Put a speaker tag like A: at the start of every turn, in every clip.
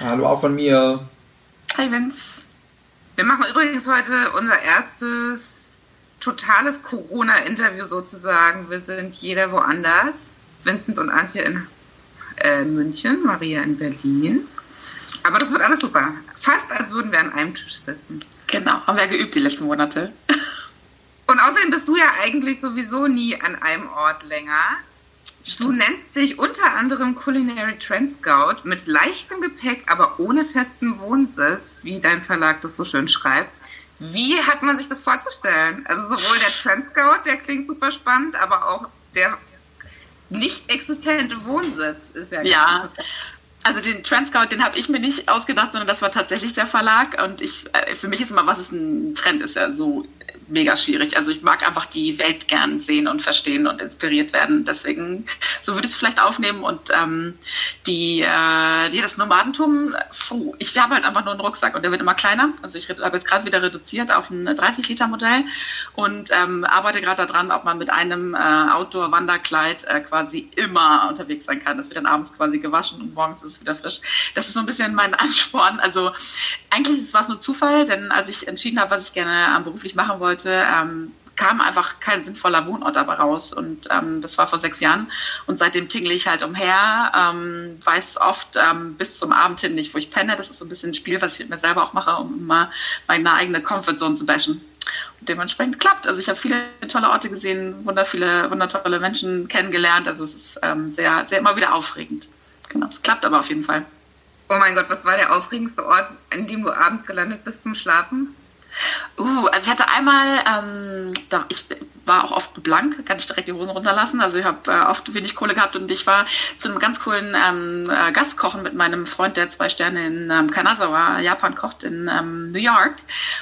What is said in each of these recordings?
A: Hallo auch von mir.
B: Hi Vince.
C: Wir machen übrigens heute unser erstes totales Corona-Interview sozusagen. Wir sind jeder woanders. Vincent und Antje in äh, München, Maria in Berlin. Aber das wird alles super. Fast als würden wir an einem Tisch sitzen.
B: Genau, haben wir geübt die letzten Monate.
C: Und außerdem bist du ja eigentlich sowieso nie an einem Ort länger. Du nennst dich unter anderem Culinary Trend Scout mit leichtem Gepäck, aber ohne festen Wohnsitz, wie dein Verlag das so schön schreibt. Wie hat man sich das vorzustellen? Also sowohl der Trend Scout, der klingt super spannend, aber auch der nicht existente Wohnsitz ist ja.
B: Ja. Also den Trend Scout, den habe ich mir nicht ausgedacht, sondern das war tatsächlich der Verlag. Und ich, äh, für mich ist immer, was ist ein Trend, ist ja so mega schwierig. Also ich mag einfach die Welt gern sehen und verstehen und inspiriert werden. Deswegen, so würde ich es vielleicht aufnehmen. Und ähm, die, äh, die, das Nomadentum, puh, ich habe halt einfach nur einen Rucksack und der wird immer kleiner. Also ich habe jetzt gerade wieder reduziert auf ein 30-Liter-Modell und ähm, arbeite gerade daran, ob man mit einem äh, Outdoor-Wanderkleid äh, quasi immer unterwegs sein kann. Das wird dann abends quasi gewaschen und morgens ist es wieder frisch. Das ist so ein bisschen mein Ansporn. Also eigentlich war es nur Zufall, denn als ich entschieden habe, was ich gerne ähm, beruflich machen wollte, ähm, kam einfach kein sinnvoller Wohnort dabei raus. Und ähm, das war vor sechs Jahren. Und seitdem tingle ich halt umher, ähm, weiß oft ähm, bis zum Abend hin nicht, wo ich penne. Das ist so ein bisschen ein Spiel, was ich mit mir selber auch mache, um mal meine eigene Comfortzone zu bashen. Und dementsprechend klappt. Also ich habe viele tolle Orte gesehen, wundervolle, wundertolle Menschen kennengelernt. Also es ist ähm, sehr, sehr immer wieder aufregend. Genau, es klappt aber auf jeden Fall.
C: Oh mein Gott, was war der aufregendste Ort, an dem du abends gelandet bist zum Schlafen?
B: Uh, also ich hatte einmal, ähm, ich war auch oft blank, kann ich direkt die Hosen runterlassen. Also ich habe äh, oft wenig Kohle gehabt und ich war zu einem ganz coolen ähm, äh, Gastkochen mit meinem Freund, der zwei Sterne in ähm, Kanazawa, Japan kocht, in ähm, New York.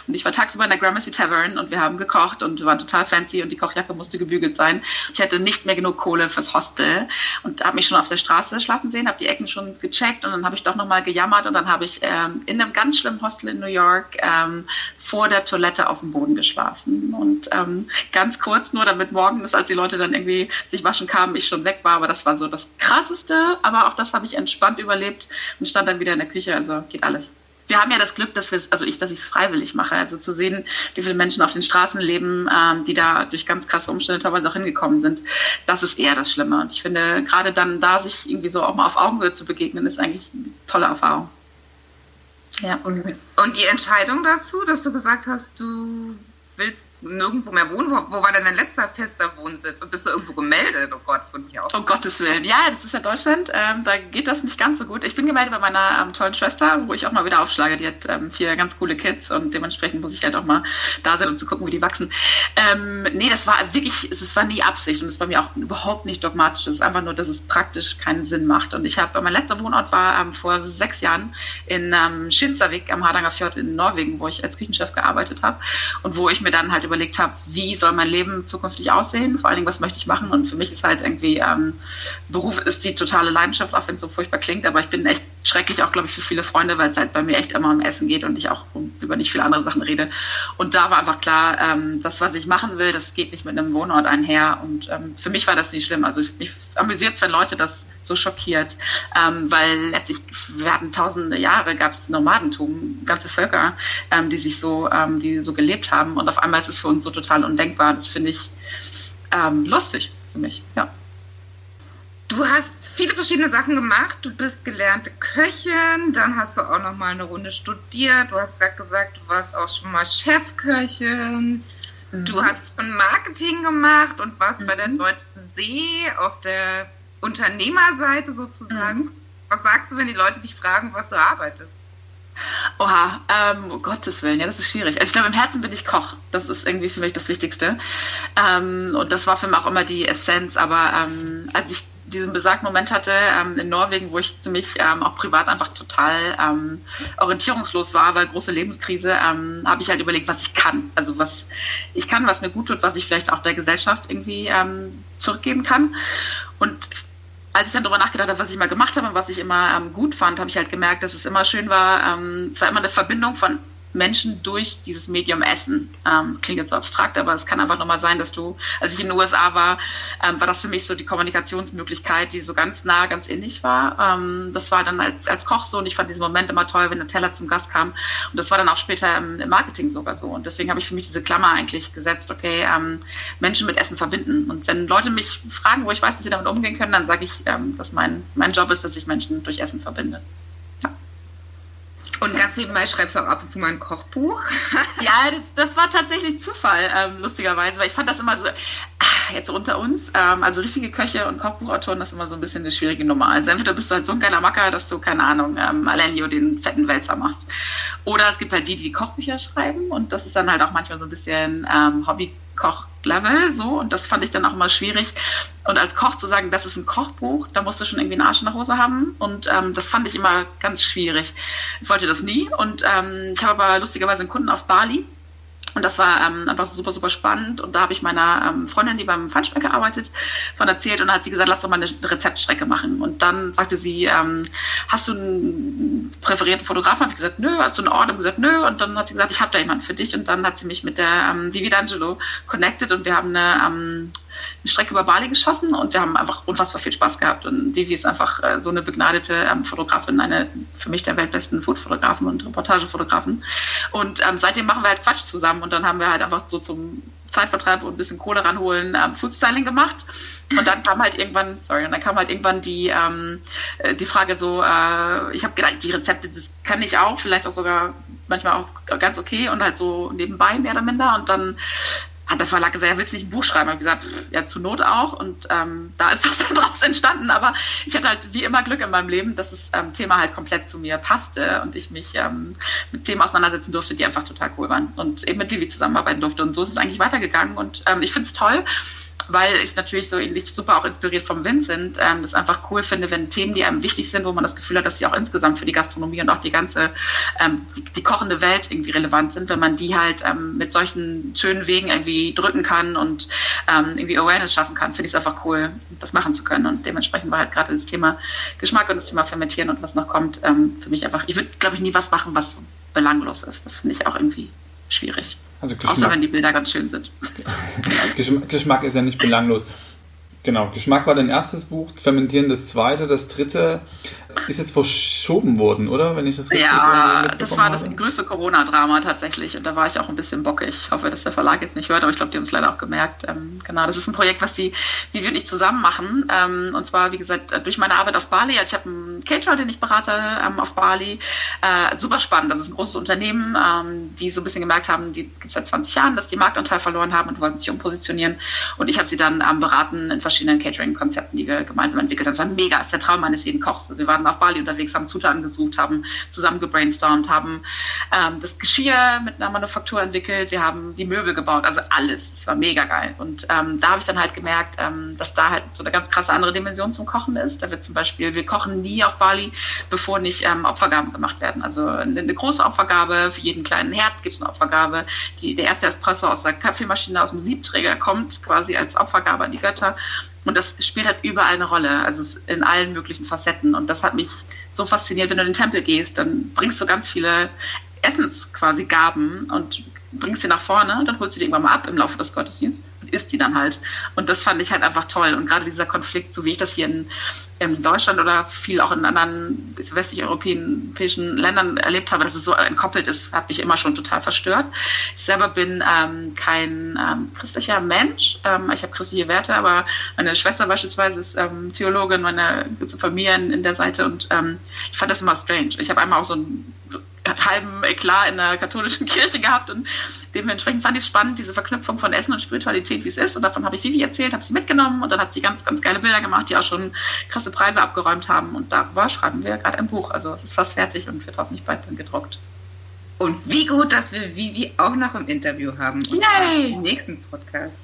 B: Und ich war tagsüber in der Gramercy Tavern und wir haben gekocht und waren total fancy und die Kochjacke musste gebügelt sein. Ich hatte nicht mehr genug Kohle fürs Hostel und habe mich schon auf der Straße schlafen sehen, habe die Ecken schon gecheckt und dann habe ich doch nochmal gejammert und dann habe ich ähm, in einem ganz schlimmen Hostel in New York ähm, vor der Toilette auf dem Boden geschlafen und ähm, ganz kurz kurz nur, damit morgens, als die Leute dann irgendwie sich waschen kamen, ich schon weg war. Aber das war so das Krasseste. Aber auch das habe ich entspannt überlebt und stand dann wieder in der Küche. Also geht alles. Wir haben ja das Glück, dass wir also ich, dass ich es freiwillig mache. Also zu sehen, wie viele Menschen auf den Straßen leben, ähm, die da durch ganz krasse Umstände teilweise auch hingekommen sind, das ist eher das Schlimme. Und ich finde, gerade dann da sich irgendwie so auch mal auf Augenhöhe zu begegnen, ist eigentlich eine tolle Erfahrung.
C: Ja. Und die Entscheidung dazu, dass du gesagt hast, du willst nirgendwo mehr wohnen? Wo, wo, war denn dein letzter fester Wohnsitz? Und bist du irgendwo gemeldet? Oh Gott, das würde mich auch.
B: Um Gottes Willen. Ja, das ist ja Deutschland. Ähm, da geht das nicht ganz so gut. Ich bin gemeldet bei meiner ähm, tollen Schwester, wo ich auch mal wieder aufschlage. Die hat ähm, vier ganz coole Kids und dementsprechend muss ich halt auch mal da sein, um zu gucken, wie die wachsen. Ähm, nee, das war wirklich, es war nie Absicht und es war mir auch überhaupt nicht dogmatisch. Es ist einfach nur, dass es praktisch keinen Sinn macht. Und ich habe, mein letzter Wohnort war ähm, vor sechs Jahren in ähm, Schinsavik am Hardanger Fjord in Norwegen, wo ich als Küchenchef gearbeitet habe und wo ich mir dann halt überlegt habe, wie soll mein Leben zukünftig aussehen, vor allen Dingen, was möchte ich machen. Und für mich ist halt irgendwie, ähm, Beruf ist die totale Leidenschaft, auch wenn es so furchtbar klingt, aber ich bin echt schrecklich auch, glaube ich, für viele Freunde, weil es halt bei mir echt immer um Essen geht und ich auch über nicht viele andere Sachen rede. Und da war einfach klar, ähm, das, was ich machen will, das geht nicht mit einem Wohnort einher. Und ähm, für mich war das nicht schlimm. Also mich amüsiert es, wenn Leute das so schockiert, ähm, weil letztlich, wir hatten tausende Jahre, gab es Nomadentum, ganze Völker, ähm, die sich so, ähm, die so gelebt haben und auf einmal ist es für uns so total undenkbar. Das finde ich ähm, lustig für mich, ja.
C: Du hast viele verschiedene Sachen gemacht. Du bist gelernte Köchin, dann hast du auch noch mal eine Runde studiert. Du hast gerade gesagt, du warst auch schon mal Chefköchin. Mhm. Du hast von Marketing gemacht und warst mhm. bei der mhm. Deutschen See auf der Unternehmerseite sozusagen. Mhm. Was sagst du, wenn die Leute dich fragen, was du arbeitest?
B: Oha, ähm, um Gottes Willen, ja, das ist schwierig. Also ich glaube, im Herzen bin ich Koch. Das ist irgendwie für mich das Wichtigste. Ähm, und das war für mich auch immer die Essenz. Aber ähm, als ich diesen besagten Moment hatte ähm, in Norwegen, wo ich ziemlich ähm, auch privat einfach total ähm, orientierungslos war, weil große Lebenskrise, ähm, habe ich halt überlegt, was ich kann. Also was ich kann, was mir gut tut, was ich vielleicht auch der Gesellschaft irgendwie ähm, zurückgeben kann. Und als ich dann darüber nachgedacht habe, was ich mal gemacht habe und was ich immer ähm, gut fand, habe ich halt gemerkt, dass es immer schön war. Ähm, es war immer eine Verbindung von Menschen durch dieses Medium Essen. Ähm, klingt jetzt so abstrakt, aber es kann einfach nochmal sein, dass du, als ich in den USA war, ähm, war das für mich so die Kommunikationsmöglichkeit, die so ganz nah, ganz ähnlich war. Ähm, das war dann als, als Koch so und ich fand diesen Moment immer toll, wenn der Teller zum Gast kam. Und das war dann auch später im, im Marketing sogar so. Und deswegen habe ich für mich diese Klammer eigentlich gesetzt, okay, ähm, Menschen mit Essen verbinden. Und wenn Leute mich fragen, wo ich weiß, dass sie damit umgehen können, dann sage ich, ähm, dass mein, mein Job ist, dass ich Menschen durch Essen verbinde.
C: Und ganz nebenbei schreibst du auch ab und zu mal ein Kochbuch.
B: ja, das, das war tatsächlich Zufall, ähm, lustigerweise, weil ich fand das immer so, ach, jetzt unter uns, ähm, also richtige Köche und Kochbuchautoren, das ist immer so ein bisschen eine schwierige Nummer. Also entweder bist du halt so ein geiler Macker, dass du, keine Ahnung, ähm, Alenio den fetten Wälzer machst. Oder es gibt halt die, die Kochbücher schreiben und das ist dann halt auch manchmal so ein bisschen ähm, Hobbykoch Level, so, und das fand ich dann auch immer schwierig. Und als Koch zu sagen, das ist ein Kochbuch, da musst du schon irgendwie einen Arsch in der Hose haben. Und ähm, das fand ich immer ganz schwierig. Ich wollte das nie. Und ähm, ich habe aber lustigerweise einen Kunden auf Bali, und das war ähm, einfach super, super spannend. Und da habe ich meiner ähm, Freundin, die beim Feinschmecker arbeitet, von erzählt. Und dann hat sie gesagt, lass doch mal eine Rezeptstrecke machen. Und dann sagte sie, ähm, hast du einen präferierten Fotografen? Habe ich gesagt, nö. Hast du einen Ort? Habe gesagt, nö. Und dann hat sie gesagt, ich habe da jemanden für dich. Und dann hat sie mich mit der ähm, Vivi D'Angelo connected. Und wir haben eine... Ähm, eine Strecke über Bali geschossen und wir haben einfach unfassbar viel Spaß gehabt. Und Vivi ist einfach äh, so eine begnadete ähm, Fotografin, eine für mich der weltbesten Foodfotografen und Reportagefotografen. Und ähm, seitdem machen wir halt Quatsch zusammen und dann haben wir halt einfach so zum Zeitvertreib und ein bisschen Kohle ranholen ähm, Foodstyling gemacht. Und dann kam halt irgendwann, sorry, und dann kam halt irgendwann die, ähm, äh, die Frage so, äh, ich habe gedacht, die Rezepte, das kann ich auch, vielleicht auch sogar manchmal auch ganz okay und halt so nebenbei mehr oder minder. Und dann hat der Verlag gesagt, er will nicht ein Buch schreiben. Ich gesagt, ja, zur Not auch. Und ähm, da ist das dann draus entstanden. Aber ich hatte halt wie immer Glück in meinem Leben, dass das ähm, Thema halt komplett zu mir passte und ich mich ähm, mit Themen auseinandersetzen durfte, die einfach total cool waren. Und eben mit Vivi zusammenarbeiten durfte. Und so ist es eigentlich weitergegangen. Und ähm, ich finde es toll weil ich natürlich so ähnlich super auch inspiriert vom Vincent, ähm, das einfach cool finde, wenn Themen, die einem wichtig sind, wo man das Gefühl hat, dass sie auch insgesamt für die Gastronomie und auch die ganze, ähm, die, die, kochende Welt irgendwie relevant sind, wenn man die halt ähm, mit solchen schönen Wegen irgendwie drücken kann und ähm, irgendwie Awareness schaffen kann, finde ich es einfach cool, das machen zu können. Und dementsprechend war halt gerade das Thema Geschmack und das Thema Fermentieren und was noch kommt, ähm, für mich einfach, ich würde, glaube ich, nie was machen, was belanglos ist. Das finde ich auch irgendwie schwierig. Also Außer wenn die Bilder ganz schön sind.
A: Geschmack ist ja nicht belanglos. Genau, Geschmack war dein erstes Buch, Fermentieren das zweite, das dritte ist jetzt verschoben worden, oder? Wenn ich das
B: richtig Ja, das war das größte Corona-Drama tatsächlich und da war ich auch ein bisschen bockig. Ich hoffe, dass der Verlag jetzt nicht hört, aber ich glaube, die haben es leider auch gemerkt. Ähm, genau, das ist ein Projekt, was die, die wir und ich zusammen machen. Ähm, und zwar, wie gesagt, durch meine Arbeit auf Bali. Also ich habe einen Caterer, den ich berate ähm, auf Bali. Äh, super spannend. Das ist ein großes Unternehmen, ähm, die so ein bisschen gemerkt haben, die gibt es seit 20 Jahren, dass die Marktanteil verloren haben und wollten sich umpositionieren. Und ich habe sie dann ähm, beraten in verschiedenen Catering-Konzepten, die wir gemeinsam entwickelt haben. Das war mega, das ist der Traum eines jeden Kochs. Also wir waren auf Bali unterwegs, haben Zutaten gesucht, haben zusammen gebrainstormt, haben ähm, das Geschirr mit einer Manufaktur entwickelt, wir haben die Möbel gebaut, also alles. Es war mega geil. Und ähm, da habe ich dann halt gemerkt, ähm, dass da halt so eine ganz krasse andere Dimension zum Kochen ist. Da wird zum Beispiel, wir kochen nie auf Bali, bevor nicht ähm, Opfergaben gemacht werden. Also eine, eine große Opfergabe, für jeden kleinen Herd gibt es eine Opfergabe. Die, der erste Espresso aus der Kaffeemaschine, aus dem Siebträger kommt quasi als Opfergabe an die Götter. Und das spielt halt überall eine Rolle, also in allen möglichen Facetten. Und das hat mich so fasziniert. Wenn du in den Tempel gehst, dann bringst du ganz viele Essens quasi Gaben und bringst sie nach vorne, dann holst du die irgendwann mal ab im Laufe des Gottesdienstes und isst die dann halt. Und das fand ich halt einfach toll. Und gerade dieser Konflikt, so wie ich das hier in, in Deutschland oder viel auch in anderen westlich europäischen Ländern erlebt habe, dass es so entkoppelt ist, hat mich immer schon total verstört. Ich selber bin ähm, kein ähm, christlicher Mensch. Ähm, ich habe christliche Werte, aber meine Schwester beispielsweise ist ähm, Theologin, meine Familie in, in der Seite und ähm, ich fand das immer strange. Ich habe einmal auch so ein halben Eklat in der katholischen Kirche gehabt und dementsprechend fand ich es spannend, diese Verknüpfung von Essen und Spiritualität, wie es ist. Und davon habe ich Vivi erzählt, habe sie mitgenommen und dann hat sie ganz, ganz geile Bilder gemacht, die auch schon krasse Preise abgeräumt haben. Und darüber schreiben wir gerade ein Buch. Also es ist fast fertig und wird hoffentlich bald dann gedruckt.
C: Und wie gut, dass wir Vivi auch noch im Interview haben. Und Yay! Im nächsten Podcast.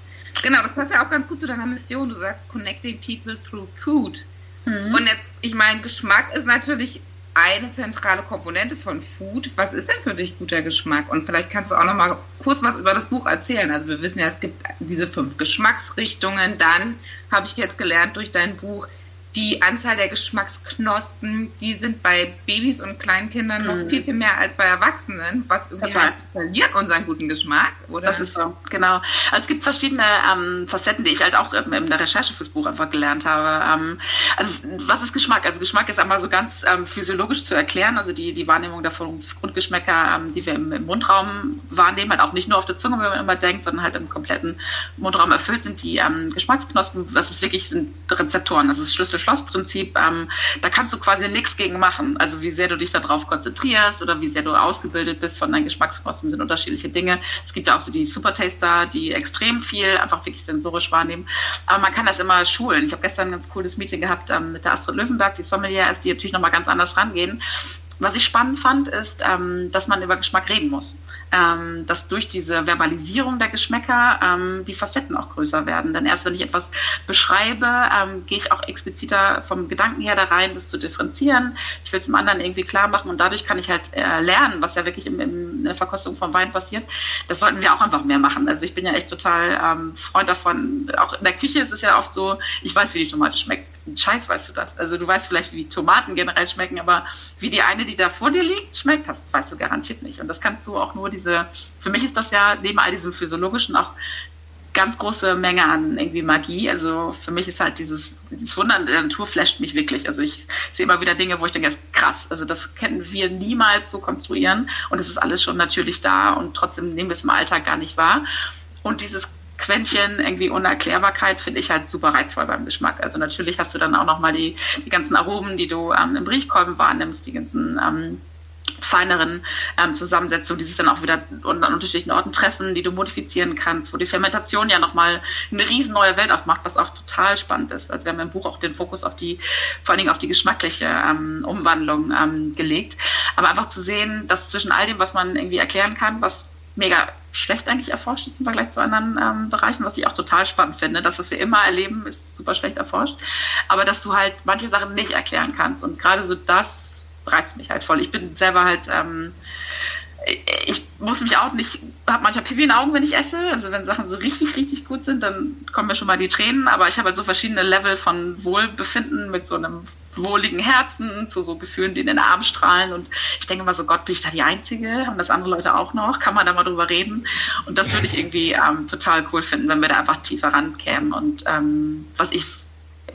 C: Genau, das passt ja auch ganz gut zu deiner Mission. Du sagst Connecting People through Food. Mhm. Und jetzt, ich meine, Geschmack ist natürlich eine zentrale Komponente von Food. Was ist denn für dich guter Geschmack? Und vielleicht kannst du auch noch mal kurz was über das Buch erzählen. Also wir wissen ja, es gibt diese fünf Geschmacksrichtungen. Dann habe ich jetzt gelernt durch dein Buch, die Anzahl der Geschmacksknospen, die sind bei Babys und Kleinkindern mhm. noch viel, viel mehr als bei Erwachsenen, was irgendwie Total. heißt, verliert unseren guten Geschmack, oder?
B: Das ist so, genau. Also es gibt verschiedene ähm, Facetten, die ich halt auch in der Recherche fürs Buch einfach gelernt habe. Ähm, also was ist Geschmack? Also Geschmack ist einmal so ganz ähm, physiologisch zu erklären, also die, die Wahrnehmung der Grundgeschmäcker, ähm, die wir im, im, Mundraum wahrnehmen, halt auch nicht nur auf der Zunge, wie man immer denkt, sondern halt im kompletten Mundraum erfüllt sind die ähm, Geschmacksknospen, das ist wirklich sind Rezeptoren, das ist Schlüssel Schloss-Prinzip, ähm, da kannst du quasi nichts gegen machen. Also wie sehr du dich darauf konzentrierst oder wie sehr du ausgebildet bist von deinen Geschmacksknospen sind unterschiedliche Dinge. Es gibt ja auch so die Supertaster, die extrem viel einfach wirklich sensorisch wahrnehmen. Aber man kann das immer schulen. Ich habe gestern ein ganz cooles Meeting gehabt ähm, mit der Astrid Löwenberg, die Sommelier ist, die natürlich nochmal ganz anders rangehen. Was ich spannend fand, ist, ähm, dass man über Geschmack reden muss. Ähm, dass durch diese Verbalisierung der Geschmäcker ähm, die Facetten auch größer werden. Denn erst wenn ich etwas beschreibe, ähm, gehe ich auch expliziter vom Gedanken her da rein, das zu differenzieren. Ich will es dem anderen irgendwie klar machen und dadurch kann ich halt äh, lernen, was ja wirklich im, im, in der Verkostung von Wein passiert. Das sollten wir auch einfach mehr machen. Also ich bin ja echt total ähm, Freund davon. Auch in der Küche ist es ja oft so, ich weiß, wie die Tomate schmeckt. Scheiß weißt du das. Also du weißt vielleicht, wie Tomaten generell schmecken, aber wie die eine, die da vor dir liegt, schmeckt, das weißt du garantiert nicht. Und das kannst du auch nur diese, für mich ist das ja neben all diesem physiologischen auch ganz große Menge an irgendwie Magie. Also für mich ist halt dieses, dieses Wunder der Natur flasht mich wirklich. Also ich sehe immer wieder Dinge, wo ich denke, das ist krass. Also das können wir niemals so konstruieren und es ist alles schon natürlich da und trotzdem nehmen wir es im Alltag gar nicht wahr. Und dieses Quäntchen irgendwie Unerklärbarkeit finde ich halt super reizvoll beim Geschmack. Also natürlich hast du dann auch nochmal die, die ganzen Aromen, die du ähm, im Riechkolben wahrnimmst, die ganzen ähm, feineren ähm, Zusammensetzungen, die sich dann auch wieder an unterschiedlichen Orten treffen, die du modifizieren kannst, wo die Fermentation ja nochmal eine riesen neue Welt aufmacht, was auch total spannend ist. Also wir haben im Buch auch den Fokus auf die, vor allen Dingen auf die geschmackliche ähm, Umwandlung ähm, gelegt. Aber einfach zu sehen, dass zwischen all dem, was man irgendwie erklären kann, was mega schlecht eigentlich erforscht ist im Vergleich zu anderen ähm, Bereichen, was ich auch total spannend finde. Das, was wir immer erleben, ist super schlecht erforscht. Aber dass du halt manche Sachen nicht erklären kannst. Und gerade so das reizt mich halt voll. Ich bin selber halt, ähm, ich muss mich auch nicht, habe manchmal Pipi in den Augen, wenn ich esse. Also wenn Sachen so richtig, richtig gut sind, dann kommen mir schon mal die Tränen. Aber ich habe halt so verschiedene Level von Wohlbefinden mit so einem wohligen Herzen, zu so Gefühlen, die in den Arm strahlen. Und ich denke immer so, Gott, bin ich da die Einzige? Haben das andere Leute auch noch? Kann man da mal drüber reden? Und das würde ich irgendwie ähm, total cool finden, wenn wir da einfach tiefer rankämen. Und ähm, was ich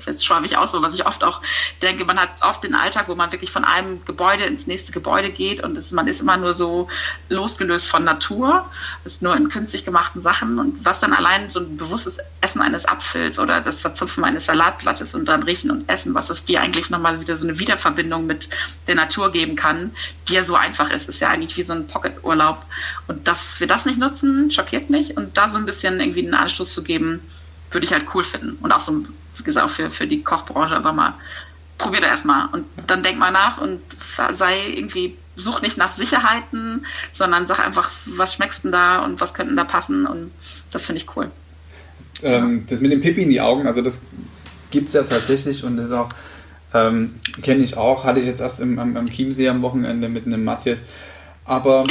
B: jetzt schweife ich aus, aber was ich oft auch denke, man hat oft den Alltag, wo man wirklich von einem Gebäude ins nächste Gebäude geht und es, man ist immer nur so losgelöst von Natur, ist nur in künstlich gemachten Sachen und was dann allein so ein bewusstes Essen eines Apfels oder das Zerzupfen eines Salatblattes und dann riechen und essen, was es dir eigentlich nochmal wieder so eine Wiederverbindung mit der Natur geben kann, die ja so einfach ist, ist ja eigentlich wie so ein Pocket-Urlaub. Und dass wir das nicht nutzen, schockiert mich. Und da so ein bisschen irgendwie einen Anstoß zu geben, würde ich halt cool finden. Und auch so wie gesagt, für, für die Kochbranche einfach mal, probier da erstmal und dann denk mal nach und sei irgendwie, such nicht nach Sicherheiten, sondern sag einfach, was schmeckst denn da und was könnten da passen? Und das finde ich cool.
A: Ähm, das mit dem Pipi in die Augen, also das gibt es ja tatsächlich und das ist auch, ähm, kenne ich auch, hatte ich jetzt erst im, am, am Chiemsee am Wochenende mit einem Matthias, aber,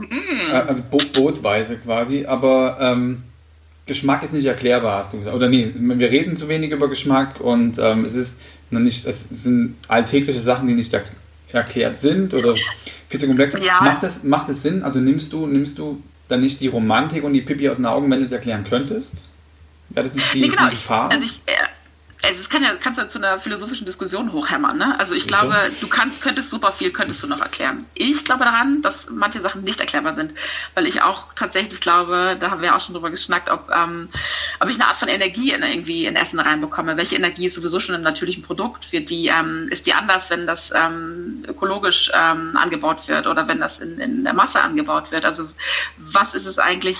A: äh, also Bo Bootweise quasi, aber ähm, Geschmack ist nicht erklärbar, hast du gesagt. Oder nee, wir reden zu wenig über Geschmack und ähm, es ist noch nicht, es sind alltägliche Sachen, die nicht er erklärt sind oder viel zu komplex. Ja. Macht es macht es Sinn? Also nimmst du, nimmst du dann nicht die Romantik und die Pipi aus den Augen, wenn du es erklären könntest? Wäre das nicht die, nee, genau. die Gefahr?
B: Ich, also ich, äh, also es kann ja, kannst du zu einer philosophischen Diskussion hochhämmern. Ne? Also ich Wieso? glaube, du kannst, könntest super viel, könntest du noch erklären. Ich glaube daran, dass manche Sachen nicht erklärbar sind, weil ich auch tatsächlich glaube, da haben wir auch schon drüber geschnackt, ob, ähm, ob ich eine Art von Energie in, irgendwie in Essen reinbekomme. Welche Energie ist sowieso schon im natürlichen Produkt? Wird die, ähm, ist die anders, wenn das ähm, ökologisch ähm, angebaut wird oder wenn das in, in der Masse angebaut wird? Also was ist es eigentlich,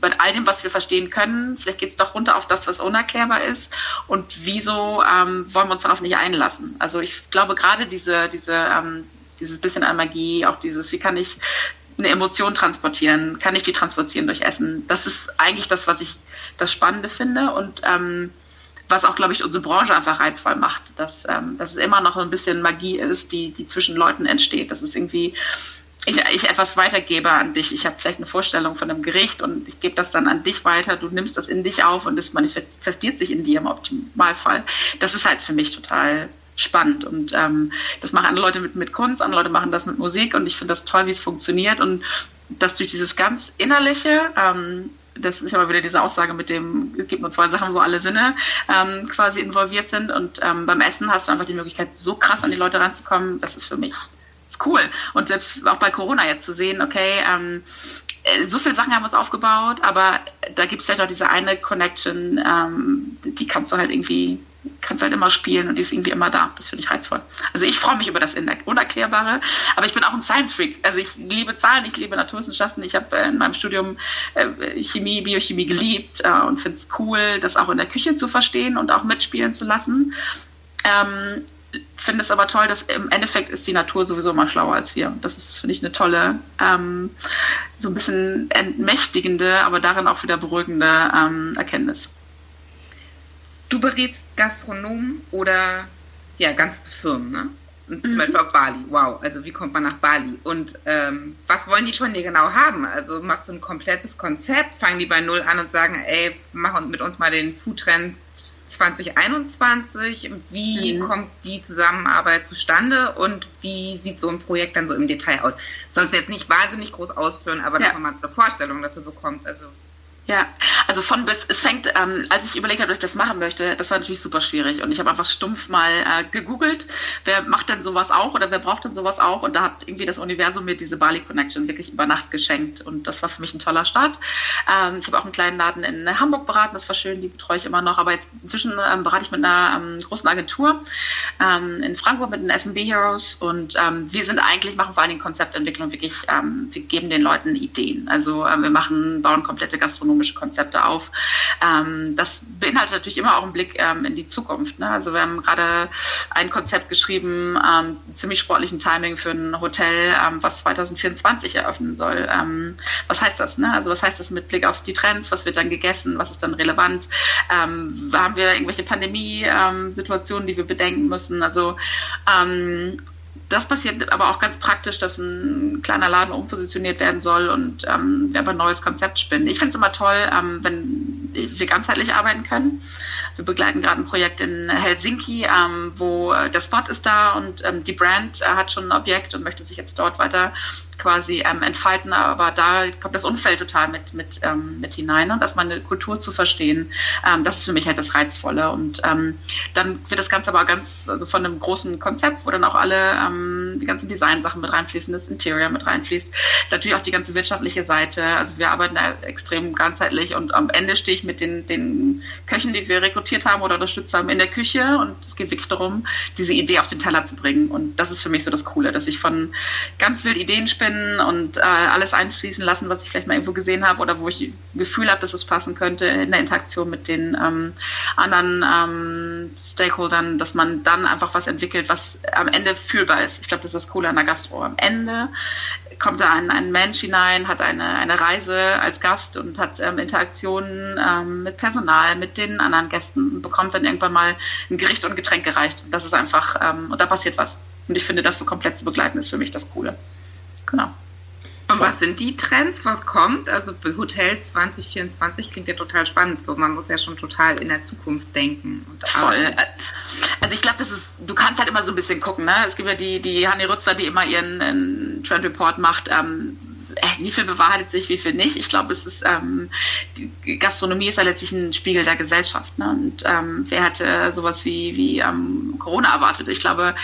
B: bei all dem, was wir verstehen können, vielleicht geht es doch runter auf das, was unerklärbar ist. Und wieso ähm, wollen wir uns darauf nicht einlassen? Also ich glaube gerade diese, diese, ähm, dieses bisschen an Magie, auch dieses, wie kann ich eine Emotion transportieren? Kann ich die transportieren durch Essen? Das ist eigentlich das, was ich das Spannende finde und ähm, was auch, glaube ich, unsere Branche einfach reizvoll macht, dass, ähm, dass es immer noch ein bisschen Magie ist, die, die zwischen Leuten entsteht. Das ist irgendwie ich, ich etwas weitergebe an dich. Ich habe vielleicht eine Vorstellung von einem Gericht und ich gebe das dann an dich weiter. Du nimmst das in dich auf und es manifestiert sich in dir im Optimalfall. Das ist halt für mich total spannend und ähm, das machen andere Leute mit, mit Kunst, andere Leute machen das mit Musik und ich finde das toll, wie es funktioniert und dass durch dieses ganz Innerliche, ähm, das ist ja mal wieder diese Aussage mit dem, es gibt nur zwei Sachen, wo alle Sinne ähm, quasi involviert sind und ähm, beim Essen hast du einfach die Möglichkeit, so krass an die Leute ranzukommen, das ist für mich ist cool. Und selbst auch bei Corona jetzt zu sehen, okay, ähm, äh, so viele Sachen haben wir uns aufgebaut, aber da gibt es vielleicht auch diese eine Connection, ähm, die kannst du halt irgendwie, kannst halt immer spielen und die ist irgendwie immer da. Das finde ich reizvoll. Also ich freue mich über das Unerklärbare, aber ich bin auch ein Science-Freak. Also ich liebe Zahlen, ich liebe Naturwissenschaften. Ich habe äh, in meinem Studium äh, Chemie, Biochemie geliebt äh, und finde es cool, das auch in der Küche zu verstehen und auch mitspielen zu lassen. Ähm, finde es aber toll, dass im Endeffekt ist die Natur sowieso immer schlauer als wir. Das ist, finde ich, eine tolle, ähm, so ein bisschen entmächtigende, aber darin auch wieder beruhigende ähm, Erkenntnis.
C: Du berätst Gastronomen oder ja, ganze Firmen, ne? Zum mhm. Beispiel auf Bali. Wow, also wie kommt man nach Bali? Und ähm, was wollen die von dir genau haben? Also machst du ein komplettes Konzept? Fangen die bei Null an und sagen, ey, mach mit uns mal den Foodtrend 2021. Wie mhm. kommt die Zusammenarbeit zustande und wie sieht so ein Projekt dann so im Detail aus? Sollst du jetzt nicht wahnsinnig groß ausführen, aber ja. dass man mal eine Vorstellung dafür bekommt. Also
B: ja, also von bis, es fängt, ähm, als ich überlegt habe, dass ich das machen möchte, das war natürlich super schwierig. Und ich habe einfach stumpf mal äh, gegoogelt, wer macht denn sowas auch oder wer braucht denn sowas auch? Und da hat irgendwie das Universum mir diese Bali Connection wirklich über Nacht geschenkt. Und das war für mich ein toller Start. Ähm, ich habe auch einen kleinen Laden in Hamburg beraten, das war schön, die betreue ich immer noch. Aber jetzt inzwischen ähm, berate ich mit einer ähm, großen Agentur ähm, in Frankfurt mit den FB Heroes. Und ähm, wir sind eigentlich, machen vor allen Dingen Konzeptentwicklung wirklich, wir geben den Leuten Ideen. Also wir machen, bauen komplette Gastronomie ökonomische Konzepte auf. Ähm, das beinhaltet natürlich immer auch einen Blick ähm, in die Zukunft. Ne? Also wir haben gerade ein Konzept geschrieben, ähm, ziemlich sportlichen Timing für ein Hotel, ähm, was 2024 eröffnen soll. Ähm, was heißt das? Ne? Also was heißt das mit Blick auf die Trends? Was wird dann gegessen? Was ist dann relevant? Ähm, haben wir irgendwelche Pandemie-Situationen, die wir bedenken müssen? Also das passiert aber auch ganz praktisch, dass ein kleiner Laden umpositioniert werden soll und ähm, wir aber ein neues Konzept spinnen. Ich finde es immer toll, ähm, wenn wir ganzheitlich arbeiten können. Wir begleiten gerade ein Projekt in Helsinki, ähm, wo der Spot ist da und ähm, die Brand äh, hat schon ein Objekt und möchte sich jetzt dort weiter quasi ähm, entfalten, aber da kommt das Umfeld total mit, mit, ähm, mit hinein ne? dass man eine Kultur zu verstehen, ähm, das ist für mich halt das Reizvolle. Und ähm, dann wird das Ganze aber ganz, also von einem großen Konzept, wo dann auch alle ähm, die ganzen Designsachen mit reinfließen, das Interior mit reinfließt, natürlich auch die ganze wirtschaftliche Seite, also wir arbeiten da extrem ganzheitlich und am Ende stehe ich mit den, den Köchen, die wir rekrutiert haben oder unterstützt haben, in der Küche und es geht wirklich darum, diese Idee auf den Teller zu bringen. Und das ist für mich so das Coole, dass ich von ganz wild Ideen spinne bin und äh, alles einfließen lassen, was ich vielleicht mal irgendwo gesehen habe oder wo ich ein Gefühl habe, dass es passen könnte in der Interaktion mit den ähm, anderen ähm, Stakeholdern, dass man dann einfach was entwickelt, was am Ende fühlbar ist. Ich glaube, das ist das Coole an der Gastro. Am Ende kommt da ein, ein Mensch hinein, hat eine, eine Reise als Gast und hat ähm, Interaktionen ähm, mit Personal, mit den anderen Gästen und bekommt dann irgendwann mal ein Gericht und ein Getränk gereicht. Und das ist einfach, ähm, und da passiert was. Und ich finde, das so komplett zu begleiten, ist für mich das Coole. Genau.
C: Und was sind die Trends? Was kommt? Also Hotel 2024 klingt ja total spannend. So, man muss ja schon total in der Zukunft denken.
B: Voll. Also ich glaube, das ist, du kannst halt immer so ein bisschen gucken. Ne? Es gibt ja die, die Hanni Rutzer, die immer ihren Trend Report macht. Ähm, äh, wie viel bewahrheitet sich, wie viel nicht. Ich glaube, es ist ähm, die Gastronomie ist ja letztlich ein Spiegel der Gesellschaft. Ne? Und ähm, wer hätte sowas wie, wie ähm, Corona erwartet? Ich glaube,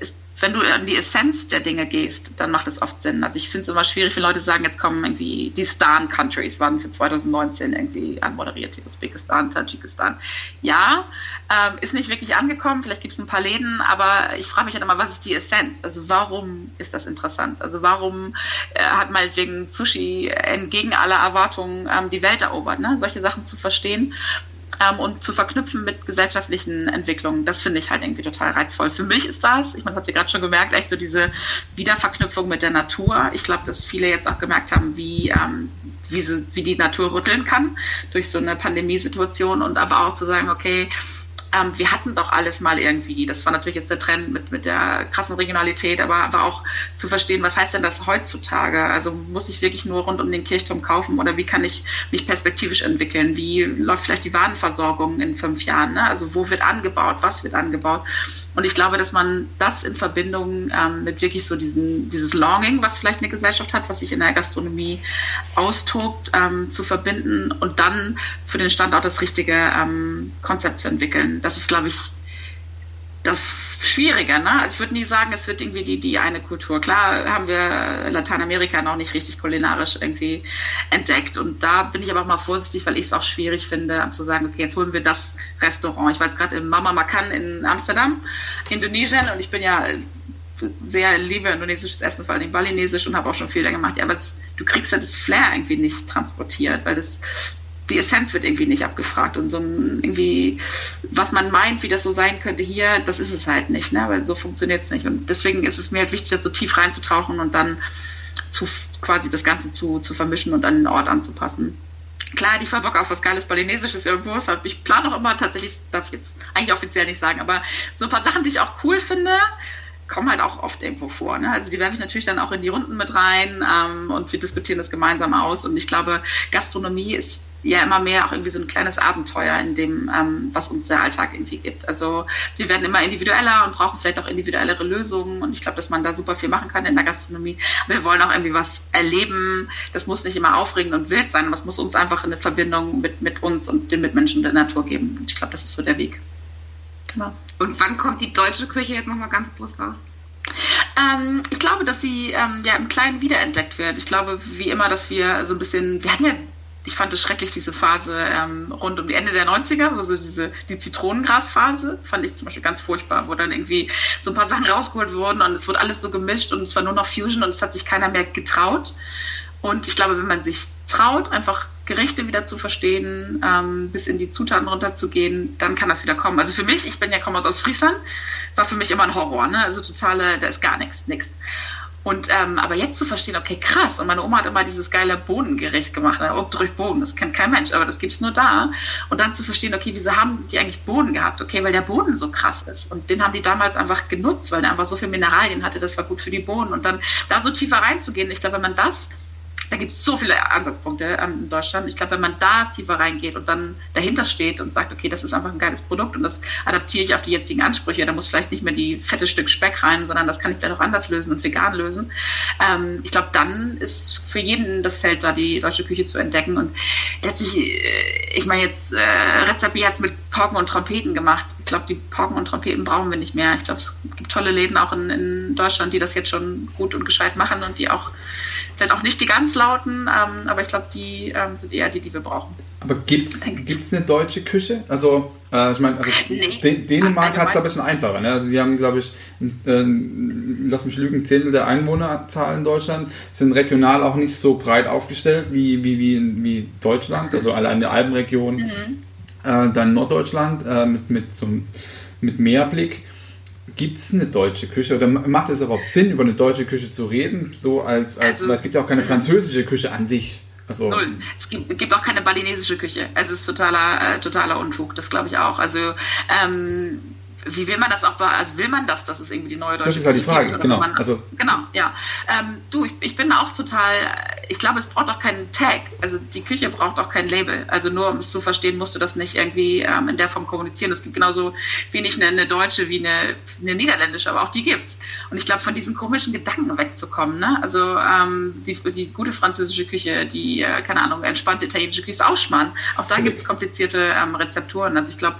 B: es wenn du an die Essenz der Dinge gehst, dann macht es oft Sinn. Also ich finde es immer schwierig, wenn Leute sagen, jetzt kommen irgendwie die Stan-Countries, waren für 2019 irgendwie anmoderiert, Usbekistan, Tadschikistan. Ja, ähm, ist nicht wirklich angekommen, vielleicht gibt es ein paar Läden, aber ich frage mich halt immer, was ist die Essenz? Also warum ist das interessant? Also warum äh, hat meinetwegen Sushi entgegen aller Erwartungen ähm, die Welt erobert? Ne? Solche Sachen zu verstehen ähm, und zu verknüpfen mit gesellschaftlichen Entwicklungen. Das finde ich halt irgendwie total reizvoll. Für mich ist das, ich meine, habt ihr gerade schon gemerkt, echt so diese Wiederverknüpfung mit der Natur. Ich glaube, dass viele jetzt auch gemerkt haben, wie, ähm, wie, so, wie die Natur rütteln kann durch so eine Pandemiesituation und aber auch zu sagen, okay, ähm, wir hatten doch alles mal irgendwie. Das war natürlich jetzt der Trend mit, mit der krassen Regionalität, aber, aber auch zu verstehen, was heißt denn das heutzutage? Also muss ich wirklich nur rund um den Kirchturm kaufen oder wie kann ich mich perspektivisch entwickeln? Wie läuft vielleicht die Warenversorgung in fünf Jahren? Ne? Also wo wird angebaut? Was wird angebaut? Und ich glaube, dass man das in Verbindung ähm, mit wirklich so diesen, dieses Longing, was vielleicht eine Gesellschaft hat, was sich in der Gastronomie austobt, ähm, zu verbinden und dann für den Standort das richtige ähm, Konzept zu entwickeln. Das ist, glaube ich, das Schwierige. Ne? Also ich würde nie sagen, es wird irgendwie die, die eine Kultur. Klar haben wir Lateinamerika noch nicht richtig kulinarisch irgendwie entdeckt. Und da bin ich aber auch mal vorsichtig, weil ich es auch schwierig finde, zu sagen, okay, jetzt holen wir das Restaurant. Ich war jetzt gerade im Mama Makan in Amsterdam, Indonesien, und ich bin ja sehr liebe indonesisches Essen, vor allem balinesisch und habe auch schon viel da gemacht. Ja, aber es, du kriegst ja das Flair irgendwie nicht transportiert, weil das die Essenz wird irgendwie nicht abgefragt und so ein, irgendwie, was man meint, wie das so sein könnte hier, das ist es halt nicht, ne? weil so funktioniert es nicht. Und deswegen ist es mir halt wichtig, das so tief reinzutauchen und dann zu, quasi das Ganze zu, zu vermischen und an den Ort anzupassen. Klar, ich war Bock auf was Geiles Balinesisches irgendwo. Ich plane auch immer tatsächlich, darf ich jetzt eigentlich offiziell nicht sagen, aber so ein paar Sachen, die ich auch cool finde, kommen halt auch oft irgendwo vor. Ne? Also die werfe ich natürlich dann auch in die Runden mit rein ähm, und wir diskutieren das gemeinsam aus. Und ich glaube, Gastronomie ist ja immer mehr auch irgendwie so ein kleines Abenteuer in dem, ähm, was uns der Alltag irgendwie gibt. Also wir werden immer individueller und brauchen vielleicht auch individuellere Lösungen und ich glaube, dass man da super viel machen kann in der Gastronomie. Aber wir wollen auch irgendwie was erleben. Das muss nicht immer aufregend und wild sein, aber es muss uns einfach eine Verbindung mit, mit uns und den Mitmenschen der Natur geben. Und ich glaube, das ist so der Weg.
C: Genau. Und wann kommt die deutsche Küche jetzt nochmal ganz groß raus?
B: Ähm, ich glaube, dass sie ähm, ja im Kleinen wiederentdeckt wird. Ich glaube, wie immer, dass wir so ein bisschen, wir hatten ja ich fand es schrecklich, diese Phase ähm, rund um die Ende der 90er, also diese, die Zitronengrasphase, fand ich zum Beispiel ganz furchtbar, wo dann irgendwie so ein paar Sachen rausgeholt wurden und es wurde alles so gemischt und es war nur noch Fusion und es hat sich keiner mehr getraut. Und ich glaube, wenn man sich traut, einfach Gerichte wieder zu verstehen, ähm, bis in die Zutaten runterzugehen, dann kann das wieder kommen. Also für mich, ich bin ja komme aus Friesland, war für mich immer ein Horror, ne? Also totale, da ist gar nichts, nichts. Und ähm, aber jetzt zu verstehen, okay, krass, und meine Oma hat immer dieses geile Bodengericht gemacht? Obst durch Boden, das kennt kein Mensch, aber das gibt's nur da. Und dann zu verstehen, okay, wieso haben die eigentlich Boden gehabt? Okay, weil der Boden so krass ist. Und den haben die damals einfach genutzt, weil der einfach so viel Mineralien hatte, das war gut für die Boden. Und dann da so tiefer reinzugehen, ich glaube, wenn man das da gibt es so viele Ansatzpunkte ähm, in Deutschland. Ich glaube, wenn man da tiefer reingeht und dann dahinter steht und sagt, okay, das ist einfach ein geiles Produkt und das adaptiere ich auf die jetzigen Ansprüche, da muss vielleicht nicht mehr die fette Stück Speck rein, sondern das kann ich vielleicht auch anders lösen und vegan lösen. Ähm, ich glaube, dann ist für jeden das Feld da, die deutsche Küche zu entdecken. Und letztlich, äh, ich meine jetzt, äh, Rezapi hat es mit Porken und Trompeten gemacht. Ich glaube, die Porken und Trompeten brauchen wir nicht mehr. Ich glaube, es gibt tolle Läden auch in, in Deutschland, die das jetzt schon gut und gescheit machen und die auch Vielleicht auch nicht die ganz lauten, ähm, aber ich glaube, die ähm, sind eher die, die wir brauchen.
A: Aber gibt es eine deutsche Küche? Also, äh, ich meine, also nee, Dänemark hat es da ein bisschen einfacher. Ne? Also, die haben, glaube ich, äh, lass mich lügen, Zehntel der Einwohnerzahl in Deutschland, sind regional auch nicht so breit aufgestellt wie, wie, wie, wie Deutschland. Also, allein der Alpenregion, mhm. äh, dann Norddeutschland äh, mit, mit, so, mit Meerblick. Gibt es eine deutsche Küche oder macht es überhaupt Sinn, über eine deutsche Küche zu reden? So als, als also, weil es gibt ja auch keine französische Küche an sich.
B: Also, Null. Es gibt, gibt, auch keine balinesische Küche. Es ist totaler, äh, totaler Unfug, das glaube ich auch. Also ähm, wie will man das auch, also will man das, dass es irgendwie die neue deutsche
A: Das ist halt die Frage, genau.
B: Man, also, genau, ja. Ähm, du, ich, ich bin auch total, ich glaube, es braucht auch keinen Tag, also die Küche braucht auch kein Label, also nur um es zu verstehen, musst du das nicht irgendwie ähm, in der Form kommunizieren. Es gibt genauso wenig eine, eine deutsche wie eine, eine niederländische, aber auch die gibt's. Und ich glaube, von diesen komischen Gedanken wegzukommen, ne? also ähm, die, die gute französische Küche, die, äh, keine Ahnung, entspannte italienische Küche ist auch spannend. Auch da gibt es komplizierte ähm, Rezepturen. Also ich glaube,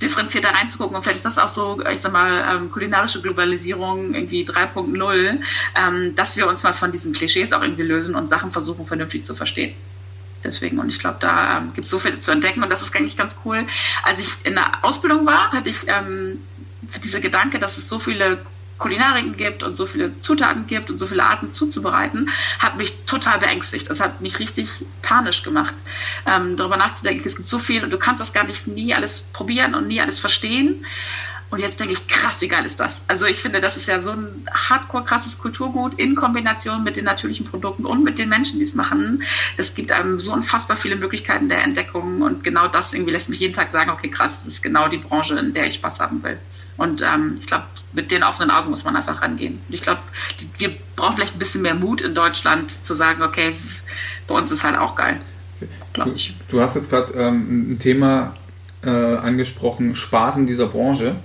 B: differenzierter reinzugucken. Und vielleicht ist das auch so, ich sag mal, ähm, kulinarische Globalisierung irgendwie 3.0, ähm, dass wir uns mal von diesen Klischees auch irgendwie lösen und Sachen versuchen, vernünftig zu verstehen. Deswegen, und ich glaube, da ähm, gibt es so viel zu entdecken und das ist eigentlich ganz cool. Als ich in der Ausbildung war, hatte ich ähm, dieser Gedanke, dass es so viele Kulinariken gibt und so viele Zutaten gibt und so viele Arten zuzubereiten, hat mich total beängstigt. Das hat mich richtig panisch gemacht, ähm, darüber nachzudenken, es gibt so viel und du kannst das gar nicht nie alles probieren und nie alles verstehen. Und jetzt denke ich, krass, wie geil ist das? Also ich finde, das ist ja so ein hardcore krasses Kulturgut in Kombination mit den natürlichen Produkten und mit den Menschen, die es machen. Es gibt einem so unfassbar viele Möglichkeiten der Entdeckung und genau das irgendwie lässt mich jeden Tag sagen, okay, krass, das ist genau die Branche, in der ich Spaß haben will. Und ähm, ich glaube, mit den offenen Augen muss man einfach rangehen. Ich glaube, wir brauchen vielleicht ein bisschen mehr Mut in Deutschland zu sagen, okay, bei uns ist halt auch geil.
A: Du, du, hast jetzt gerade ähm, ein Thema äh, angesprochen, Spaß in dieser Branche.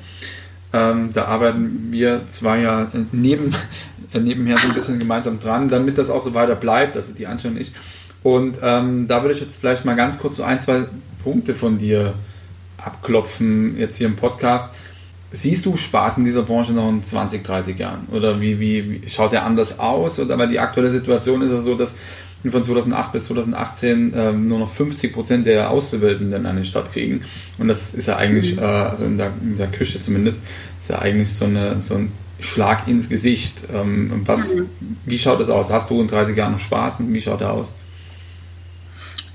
A: Ähm, da arbeiten wir zwar ja neben, äh, nebenher so ein bisschen gemeinsam dran, damit das auch so weiter bleibt, also die Anstrengung nicht. Und ähm, da würde ich jetzt vielleicht mal ganz kurz so ein, zwei Punkte von dir abklopfen, jetzt hier im Podcast. Siehst du Spaß in dieser Branche noch in 20, 30 Jahren? Oder wie, wie, wie schaut der anders aus? Oder weil die aktuelle Situation ist ja so, dass von 2008 bis 2018 ähm, nur noch 50 Prozent der Auszubildenden an den Start kriegen. Und das ist ja eigentlich, mhm. äh, also in der, in der Küche zumindest, ist ja eigentlich so, eine, so ein Schlag ins Gesicht. Ähm, was, mhm. Wie schaut das aus? Hast du in 30 Jahren noch Spaß und wie schaut der aus?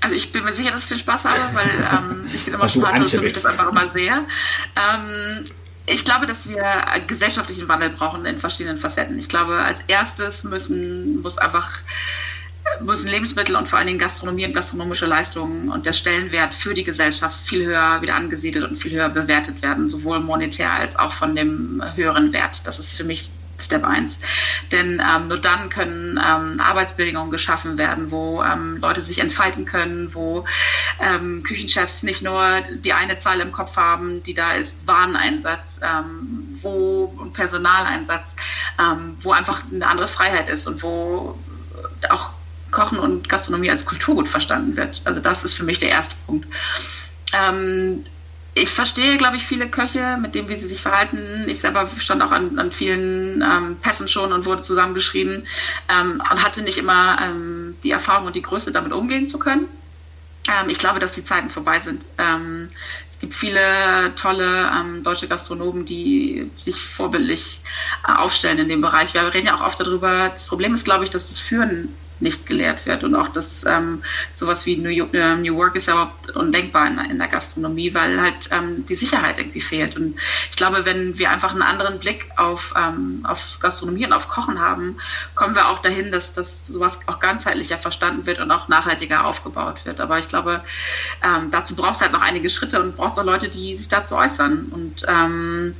B: Also ich bin mir sicher, dass ich den Spaß habe, weil ähm, ich den immer spannend und für mich das einfach immer sehr. Ähm, ich glaube, dass wir gesellschaftlichen Wandel brauchen in verschiedenen Facetten. Ich glaube, als erstes müssen, muss einfach müssen Lebensmittel und vor allen Dingen Gastronomie und gastronomische Leistungen und der Stellenwert für die Gesellschaft viel höher wieder angesiedelt und viel höher bewertet werden, sowohl monetär als auch von dem höheren Wert. Das ist für mich Step 1. Denn ähm, nur dann können ähm, Arbeitsbedingungen geschaffen werden, wo ähm, Leute sich entfalten können, wo ähm, Küchenchefs nicht nur die eine Zahl im Kopf haben, die da ist, Wareneinsatz, ähm, wo Personaleinsatz, ähm, wo einfach eine andere Freiheit ist und wo auch Kochen und Gastronomie als Kulturgut verstanden wird. Also das ist für mich der erste Punkt. Ähm, ich verstehe, glaube ich, viele Köche mit dem, wie sie sich verhalten. Ich selber stand auch an, an vielen ähm, Pässen schon und wurde zusammengeschrieben ähm, und hatte nicht immer ähm, die Erfahrung und die Größe, damit umgehen zu können. Ähm, ich glaube, dass die Zeiten vorbei sind. Ähm, es gibt viele tolle ähm, deutsche Gastronomen, die sich vorbildlich äh, aufstellen in dem Bereich. Wir reden ja auch oft darüber. Das Problem ist, glaube ich, dass das Führen nicht gelehrt wird. Und auch das ähm, sowas wie New, York, äh, New Work ist ja überhaupt undenkbar in, in der Gastronomie, weil halt ähm, die Sicherheit irgendwie fehlt. Und ich glaube, wenn wir einfach einen anderen Blick auf, ähm, auf Gastronomie und auf Kochen haben, kommen wir auch dahin, dass, dass sowas auch ganzheitlicher verstanden wird und auch nachhaltiger aufgebaut wird. Aber ich glaube, ähm, dazu braucht es halt noch einige Schritte und braucht es auch Leute, die sich dazu äußern. Und ähm,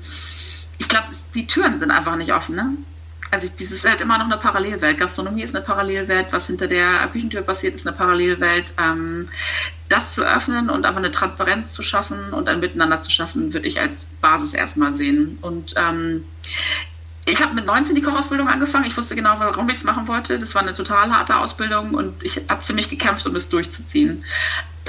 B: ich glaube, die Türen sind einfach nicht offen. Ne? Also dieses ist halt immer noch eine Parallelwelt. Gastronomie ist eine Parallelwelt, was hinter der Küchentür passiert, ist eine Parallelwelt. Ähm, das zu öffnen und einfach eine Transparenz zu schaffen und ein Miteinander zu schaffen, würde ich als Basis erstmal sehen. Und ähm, ich habe mit 19 die Kochausbildung angefangen. Ich wusste genau, warum ich es machen wollte. Das war eine total harte Ausbildung und ich habe ziemlich gekämpft, um es durchzuziehen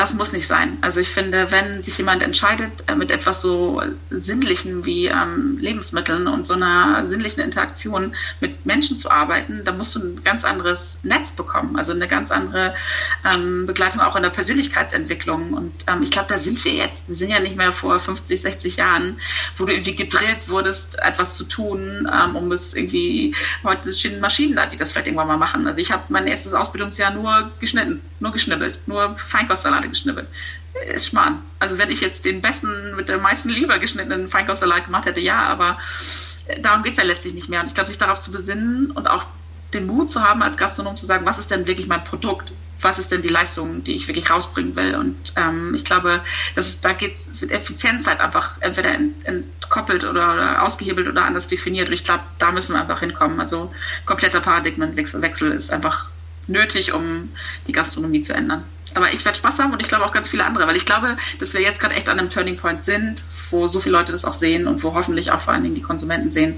B: das muss nicht sein. Also ich finde, wenn sich jemand entscheidet, äh, mit etwas so Sinnlichem wie ähm, Lebensmitteln und so einer sinnlichen Interaktion mit Menschen zu arbeiten, dann musst du ein ganz anderes Netz bekommen, also eine ganz andere ähm, Begleitung auch in der Persönlichkeitsentwicklung. Und ähm, ich glaube, da sind wir jetzt. Wir sind ja nicht mehr vor 50, 60 Jahren, wo du irgendwie gedrillt wurdest, etwas zu tun, ähm, um es irgendwie, heute stehen Maschinen da, die das vielleicht irgendwann mal machen. Also ich habe mein erstes Ausbildungsjahr nur geschnitten, nur geschnibbelt, nur Feinkostsalate geschnibbelt. Ist Schmarrn. Also wenn ich jetzt den besten, mit der meisten Liebe geschnittenen Feinkostsalat gemacht hätte, ja, aber darum geht es ja letztlich nicht mehr. Und ich glaube, sich darauf zu besinnen und auch den Mut zu haben, als Gastronom zu sagen, was ist denn wirklich mein Produkt? Was ist denn die Leistung, die ich wirklich rausbringen will? Und ähm, ich glaube, dass da geht es mit Effizienz halt einfach entweder entkoppelt oder, oder, ausgehebelt oder anders definiert. Und ich glaube, da müssen wir einfach hinkommen. Also kompletter Paradigmenwechsel ist einfach nötig, um die Gastronomie zu ändern. Aber ich werde Spaß haben und ich glaube auch ganz viele andere, weil ich glaube, dass wir jetzt gerade echt an einem Turning Point sind, wo so viele Leute das auch sehen und wo hoffentlich auch vor allen Dingen die Konsumenten sehen,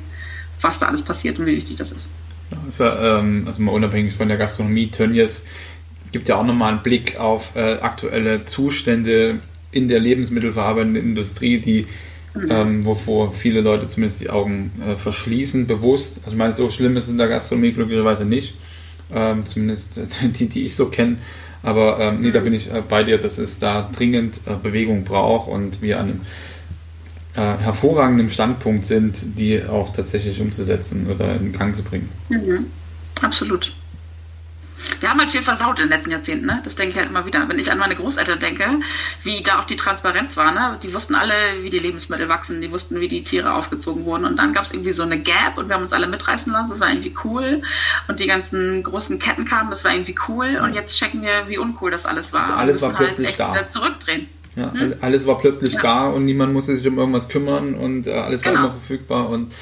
B: was da alles passiert und wie wichtig das ist.
A: Ja, ähm, also mal unabhängig von der Gastronomie, Tönnies gibt ja auch nochmal einen Blick auf äh, aktuelle Zustände in der lebensmittelverarbeitenden Industrie, die mhm. ähm, wovor viele Leute zumindest die Augen äh, verschließen, bewusst. Also ich meine, so schlimm ist es in der Gastronomie glücklicherweise nicht. Ähm, zumindest die, die ich so kenne. Aber ähm, nee, da bin ich äh, bei dir, dass es da dringend äh, Bewegung braucht und wir an einem äh, hervorragendem Standpunkt sind, die auch tatsächlich umzusetzen oder in Gang zu bringen.
B: Mhm. Absolut. Wir haben halt viel versaut in den letzten Jahrzehnten, ne? Das denke ich halt immer wieder. Wenn ich an meine Großeltern denke, wie da auch die Transparenz war, ne? Die wussten alle, wie die Lebensmittel wachsen, die wussten, wie die Tiere aufgezogen wurden. Und dann gab es irgendwie so eine Gap und wir haben uns alle mitreißen lassen. Das war irgendwie cool. Und die ganzen großen Ketten kamen, das war irgendwie cool. Und jetzt checken wir, wie uncool das alles war.
A: Also alles war halt plötzlich da.
B: Zurückdrehen.
A: Ja, hm? alles war plötzlich ja. da und niemand musste sich um irgendwas kümmern und äh, alles genau. war immer verfügbar und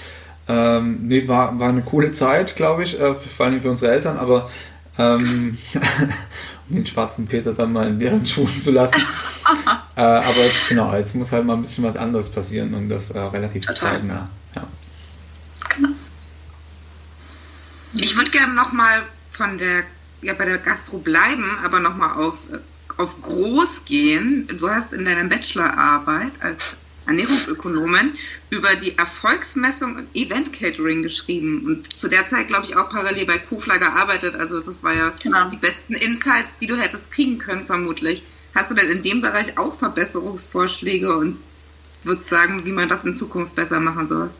A: ähm, nee, war, war eine coole Zeit, glaube ich, äh, vor allem für unsere Eltern, aber ähm, um den schwarzen Peter dann mal in deren Schuhen zu lassen. äh, aber jetzt, genau, jetzt muss halt mal ein bisschen was anderes passieren und das äh, relativ zeitnah. Ja. Genau.
C: Ich würde gerne nochmal von der, ja, bei der Gastro bleiben, aber nochmal auf, auf groß gehen. Du hast in deiner Bachelorarbeit als Ernährungsökonomin über die Erfolgsmessung im Event Catering geschrieben und zu der Zeit, glaube ich, auch parallel bei Kofler gearbeitet. Also das war ja genau. die besten Insights, die du hättest kriegen können, vermutlich. Hast du denn in dem Bereich auch Verbesserungsvorschläge und würdest sagen, wie man das in Zukunft besser machen soll?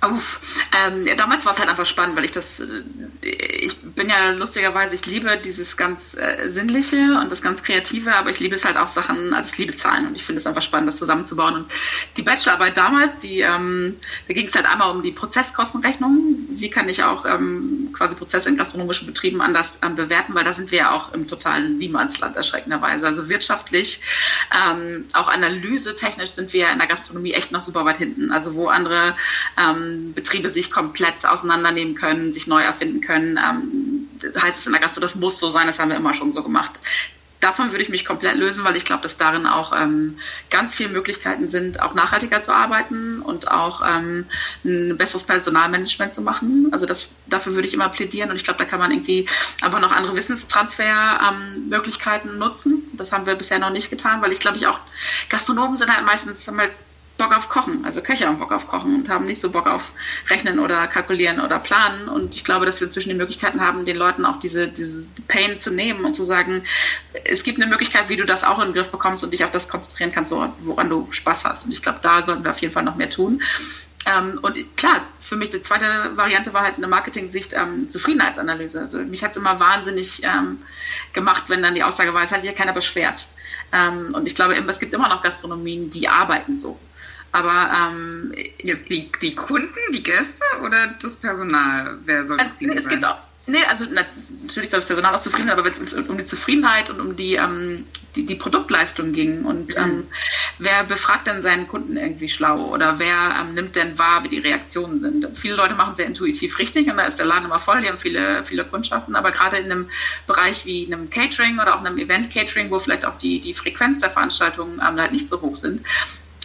B: Uff. Ähm, ja, damals war es halt einfach spannend, weil ich das, äh, ich bin ja lustigerweise, ich liebe dieses ganz äh, Sinnliche und das ganz Kreative, aber ich liebe es halt auch Sachen, also ich liebe Zahlen und ich finde es einfach spannend, das zusammenzubauen. Und die Bachelorarbeit damals, die, ähm, da ging es halt einmal um die Prozesskostenrechnung. Wie kann ich auch ähm, quasi Prozesse in gastronomischen Betrieben anders ähm, bewerten, weil da sind wir ja auch im totalen Niemandsland erschreckenderweise. Also wirtschaftlich, ähm, auch analysetechnisch sind wir in der Gastronomie echt noch super weit hinten. Also wo andere ähm, Betriebe sich komplett auseinandernehmen können, sich neu erfinden können. Ähm, heißt es in der Gastro, das muss so sein, das haben wir immer schon so gemacht. Davon würde ich mich komplett lösen, weil ich glaube, dass darin auch ähm, ganz viele Möglichkeiten sind, auch nachhaltiger zu arbeiten und auch ähm, ein besseres Personalmanagement zu machen. Also das, dafür würde ich immer plädieren und ich glaube, da kann man irgendwie einfach noch andere Wissenstransfermöglichkeiten ähm, nutzen. Das haben wir bisher noch nicht getan, weil ich glaube, ich auch Gastronomen sind halt meistens haben halt Bock auf Kochen. Also Köche haben Bock auf Kochen und haben nicht so Bock auf Rechnen oder Kalkulieren oder Planen. Und ich glaube, dass wir inzwischen die Möglichkeiten haben, den Leuten auch diese, diese Pain zu nehmen und zu sagen, es gibt eine Möglichkeit, wie du das auch in den Griff bekommst und dich auf das konzentrieren kannst, woran du Spaß hast. Und ich glaube, da sollten wir auf jeden Fall noch mehr tun. Ähm, und klar, für mich die zweite Variante war halt eine Marketing-Sicht ähm, Zufriedenheitsanalyse. Also mich hat es immer wahnsinnig ähm, gemacht, wenn dann die Aussage war, es hat sich ja keiner beschwert. Ähm, und ich glaube, es gibt immer noch Gastronomien, die arbeiten so. Aber ähm,
C: jetzt die, die Kunden, die Gäste oder das Personal? Wer soll
B: also, es sein? gibt auch, nee, also natürlich soll das Personal auch zufrieden sein, aber wenn es um die Zufriedenheit und um die, ähm, die, die, Produktleistung ging und mhm. ähm, wer befragt denn seinen Kunden irgendwie schlau oder wer ähm, nimmt denn wahr, wie die Reaktionen sind? Viele Leute machen sehr intuitiv richtig und da ist der Laden immer voll, die haben viele, viele Kundschaften, aber gerade in einem Bereich wie einem Catering oder auch einem Event-Catering, wo vielleicht auch die, die Frequenz der Veranstaltungen ähm, halt nicht so hoch sind,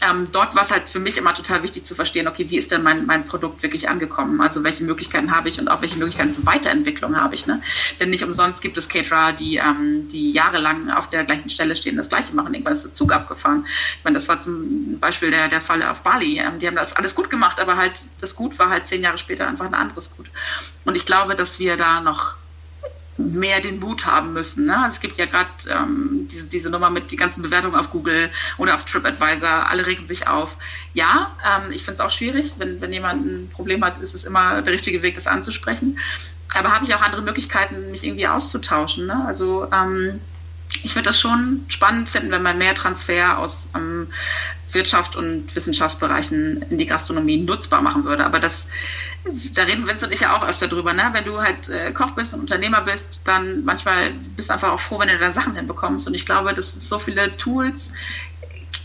B: ähm, dort war es halt für mich immer total wichtig zu verstehen, okay, wie ist denn mein, mein Produkt wirklich angekommen? Also welche Möglichkeiten habe ich und auch welche Möglichkeiten zur Weiterentwicklung habe ich. Ne? Denn nicht umsonst gibt es Caterer, die, ähm, die jahrelang auf der gleichen Stelle stehen, das Gleiche machen. Irgendwann ist der Zug abgefahren. Ich meine, das war zum Beispiel der, der Fall auf Bali. Ähm, die haben das alles gut gemacht, aber halt das Gut war halt zehn Jahre später einfach ein anderes Gut. Und ich glaube, dass wir da noch mehr den Mut haben müssen. Ne? Es gibt ja gerade ähm, diese, diese Nummer mit die ganzen Bewertungen auf Google oder auf TripAdvisor, alle regen sich auf. Ja, ähm, ich finde es auch schwierig, wenn, wenn jemand ein Problem hat, ist es immer der richtige Weg, das anzusprechen. Aber habe ich auch andere Möglichkeiten, mich irgendwie auszutauschen. Ne? Also ähm, ich würde das schon spannend finden, wenn man mehr Transfer aus ähm, Wirtschaft und Wissenschaftsbereichen in die Gastronomie nutzbar machen würde. Aber das da reden Vince und ich ja auch öfter drüber, ne? Wenn du halt äh, Koch bist und Unternehmer bist, dann manchmal bist du einfach auch froh, wenn du da Sachen hinbekommst. Und ich glaube, dass es so viele Tools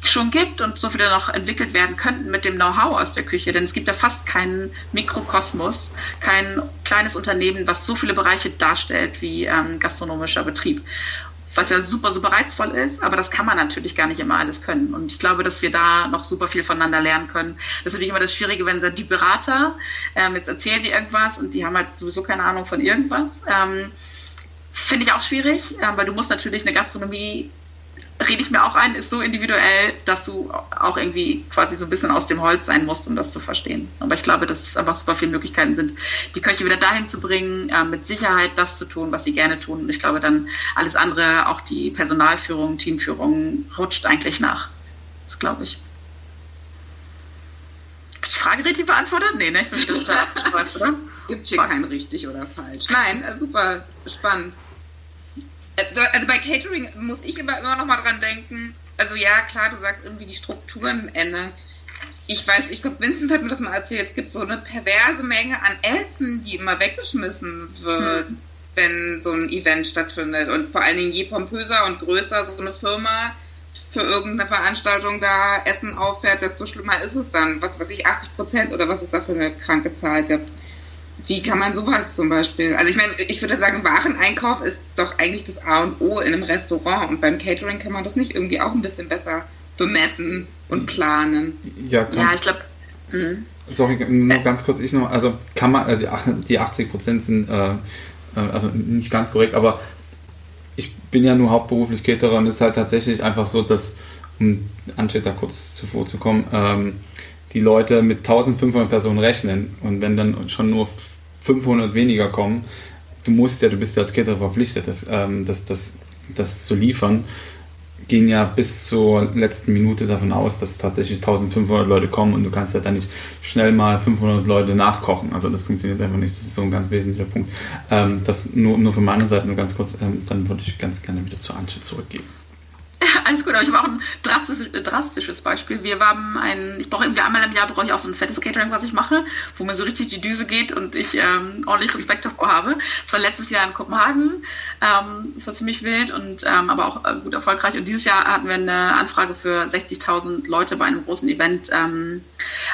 B: schon gibt und so viele noch entwickelt werden könnten mit dem Know-how aus der Küche. Denn es gibt ja fast keinen Mikrokosmos, kein kleines Unternehmen, was so viele Bereiche darstellt wie ähm, gastronomischer Betrieb was ja super, super reizvoll ist, aber das kann man natürlich gar nicht immer alles können. Und ich glaube, dass wir da noch super viel voneinander lernen können. Das ist natürlich immer das Schwierige, wenn die Berater, ähm, jetzt erzählen die irgendwas und die haben halt sowieso keine Ahnung von irgendwas. Ähm, Finde ich auch schwierig, äh, weil du musst natürlich eine Gastronomie rede ich mir auch ein, ist so individuell, dass du auch irgendwie quasi so ein bisschen aus dem Holz sein musst, um das zu verstehen. Aber ich glaube, dass es einfach super viele Möglichkeiten sind, die Köche wieder dahin zu bringen, äh, mit Sicherheit das zu tun, was sie gerne tun. Und ich glaube, dann alles andere, auch die Personalführung, Teamführung, rutscht eigentlich nach. Das glaube ich. Frage richtig beantwortet? Nee, ne? Ich bin nicht ganz
C: oder? Gibt hier kein richtig oder falsch. Nein, äh, super spannend. Äh, also bei Catering muss ich immer, immer noch mal dran denken. Also ja, klar, du sagst irgendwie die Strukturen ändern. Ich weiß, ich glaube, Vincent hat mir das mal erzählt. Es gibt so eine perverse Menge an Essen, die immer weggeschmissen wird, hm. wenn so ein Event stattfindet. Und vor allen Dingen je pompöser und größer so eine Firma für irgendeine Veranstaltung da Essen auffährt, desto schlimmer ist es dann. Was weiß ich, 80 Prozent oder was es da für eine kranke Zahl gibt. Wie kann man sowas zum Beispiel? Also ich meine, ich würde sagen, Wareneinkauf ist doch eigentlich das A und O in einem Restaurant und beim Catering kann man das nicht irgendwie auch ein bisschen besser bemessen und planen.
A: Ja, kann.
B: ja ich glaube. Mhm.
A: Sorry, nur ganz kurz, ich noch, also kann man, äh, die 80 Prozent sind äh, äh, also nicht ganz korrekt, aber ich bin ja nur hauptberuflich Caterer und es ist halt tatsächlich einfach so, dass, um Ansteht da kurz zuvor zu kommen, ähm, die Leute mit 1500 Personen rechnen und wenn dann schon nur 500 weniger kommen, du musst ja, du bist ja als Caterer verpflichtet, das, ähm, das, das, das zu liefern, gehen ja bis zur letzten Minute davon aus, dass tatsächlich 1500 Leute kommen und du kannst ja dann nicht schnell mal 500 Leute nachkochen. Also das funktioniert einfach nicht. Das ist so ein ganz wesentlicher Punkt. Ähm, das nur, nur von meiner Seite nur ganz kurz, ähm, dann würde ich ganz gerne wieder zu Antje zurückgeben.
B: Alles gut, aber ich habe auch ein drastisches, drastisches Beispiel. Wir haben ein, ich brauche irgendwie einmal im Jahr brauche ich auch so ein fettes Catering, was ich mache, wo mir so richtig die Düse geht und ich ähm, ordentlich Respekt davor habe. Das war letztes Jahr in Kopenhagen. Ähm, das war ziemlich wild und ähm, aber auch äh, gut erfolgreich. Und dieses Jahr hatten wir eine Anfrage für 60.000 Leute bei einem großen Event ähm,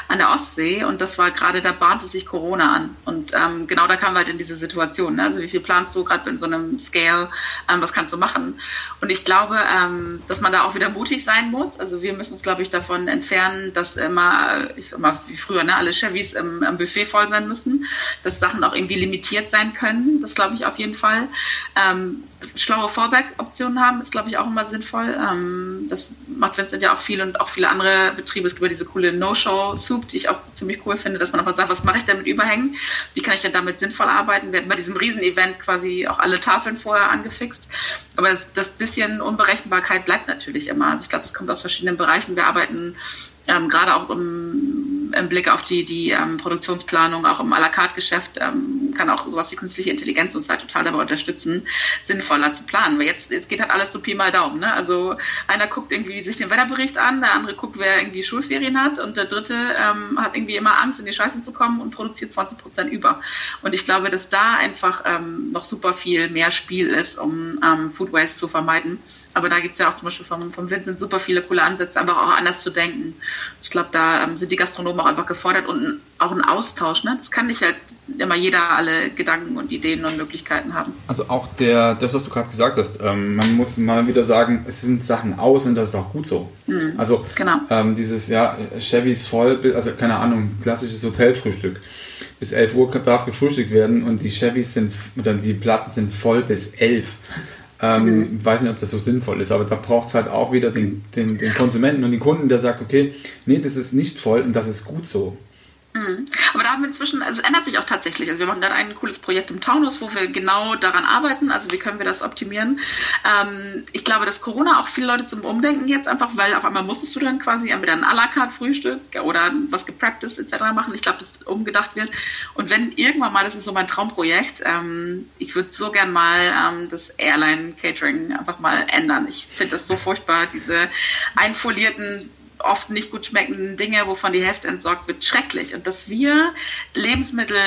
B: an der Ostsee und das war gerade, da bahnte sich Corona an. Und ähm, genau da kamen wir halt in diese Situation. Ne? Also wie viel planst du gerade in so einem Scale, ähm, was kannst du machen? Und ich glaube, ähm, dass man da auch wieder mutig sein muss. Also wir müssen uns, glaube ich, davon entfernen, dass immer, ich sag mal, wie früher, ne, alle Chevys im, im Buffet voll sein müssen, dass Sachen auch irgendwie limitiert sein können. Das glaube ich auf jeden Fall. Ähm, schlaue Fallback-Optionen haben, ist, glaube ich, auch immer sinnvoll. Ähm, das macht Vincent ja auch viel und auch viele andere Betriebe. Es gibt ja diese coole No-Show-Soup, die ich auch ziemlich cool finde, dass man einfach sagt, was mache ich denn mit Überhängen? Wie kann ich denn damit sinnvoll arbeiten? Wir hatten bei diesem Riesen-Event quasi auch alle Tafeln vorher angefixt. Aber das, das bisschen Unberechenbarkeit bleibt natürlich immer. Also ich glaube, es kommt aus verschiedenen Bereichen. Wir arbeiten ähm, gerade auch im, im, Blick auf die, die ähm, Produktionsplanung, auch im à la carte Geschäft, ähm, kann auch sowas wie künstliche Intelligenz uns halt total dabei unterstützen, sinnvoller zu planen. Weil jetzt, jetzt geht halt alles so Pi mal Daumen. Ne? Also einer guckt irgendwie sich den Wetterbericht an, der andere guckt, wer irgendwie Schulferien hat und der dritte ähm, hat irgendwie immer Angst, in die Scheiße zu kommen und produziert 20 Prozent über. Und ich glaube, dass da einfach ähm, noch super viel mehr Spiel ist, um ähm, Food Waste zu vermeiden. Aber da gibt es ja auch zum Beispiel vom, vom Vincent super viele coole Ansätze, einfach auch anders zu denken. Ich glaube, da ähm, sind die Gastronomen auch einfach gefordert und auch ein Austausch. Ne? Das kann nicht halt immer jeder alle Gedanken und Ideen und Möglichkeiten haben.
A: Also auch der, das, was du gerade gesagt hast, ähm, man muss mal wieder sagen, es sind Sachen aus und das ist auch gut so. Mhm, also genau. ähm, dieses, ja, Chevy ist voll, also keine Ahnung, klassisches Hotelfrühstück. Bis 11 Uhr darf gefrühstückt werden und die Chevys sind, oder die Platten sind voll bis 11. Ähm, mhm. Weiß nicht, ob das so sinnvoll ist, aber da braucht es halt auch wieder den, den, den Konsumenten und den Kunden, der sagt, okay, nee, das ist nicht voll und das ist gut so.
B: Mhm. Aber da haben wir inzwischen, also es ändert sich auch tatsächlich. Also wir machen gerade ein cooles Projekt im Taunus, wo wir genau daran arbeiten. Also wie können wir das optimieren? Ähm, ich glaube, dass Corona auch viele Leute zum Umdenken jetzt einfach, weil auf einmal musstest du dann quasi entweder ein à la carte Frühstück oder was geprackt ist etc. machen. Ich glaube, dass umgedacht wird. Und wenn irgendwann mal, das ist so mein Traumprojekt, ähm, ich würde so gern mal ähm, das Airline Catering einfach mal ändern. Ich finde das so furchtbar, diese einfolierten oft nicht gut schmeckenden Dinge, wovon die Hälfte entsorgt wird, schrecklich. Und dass wir Lebensmittel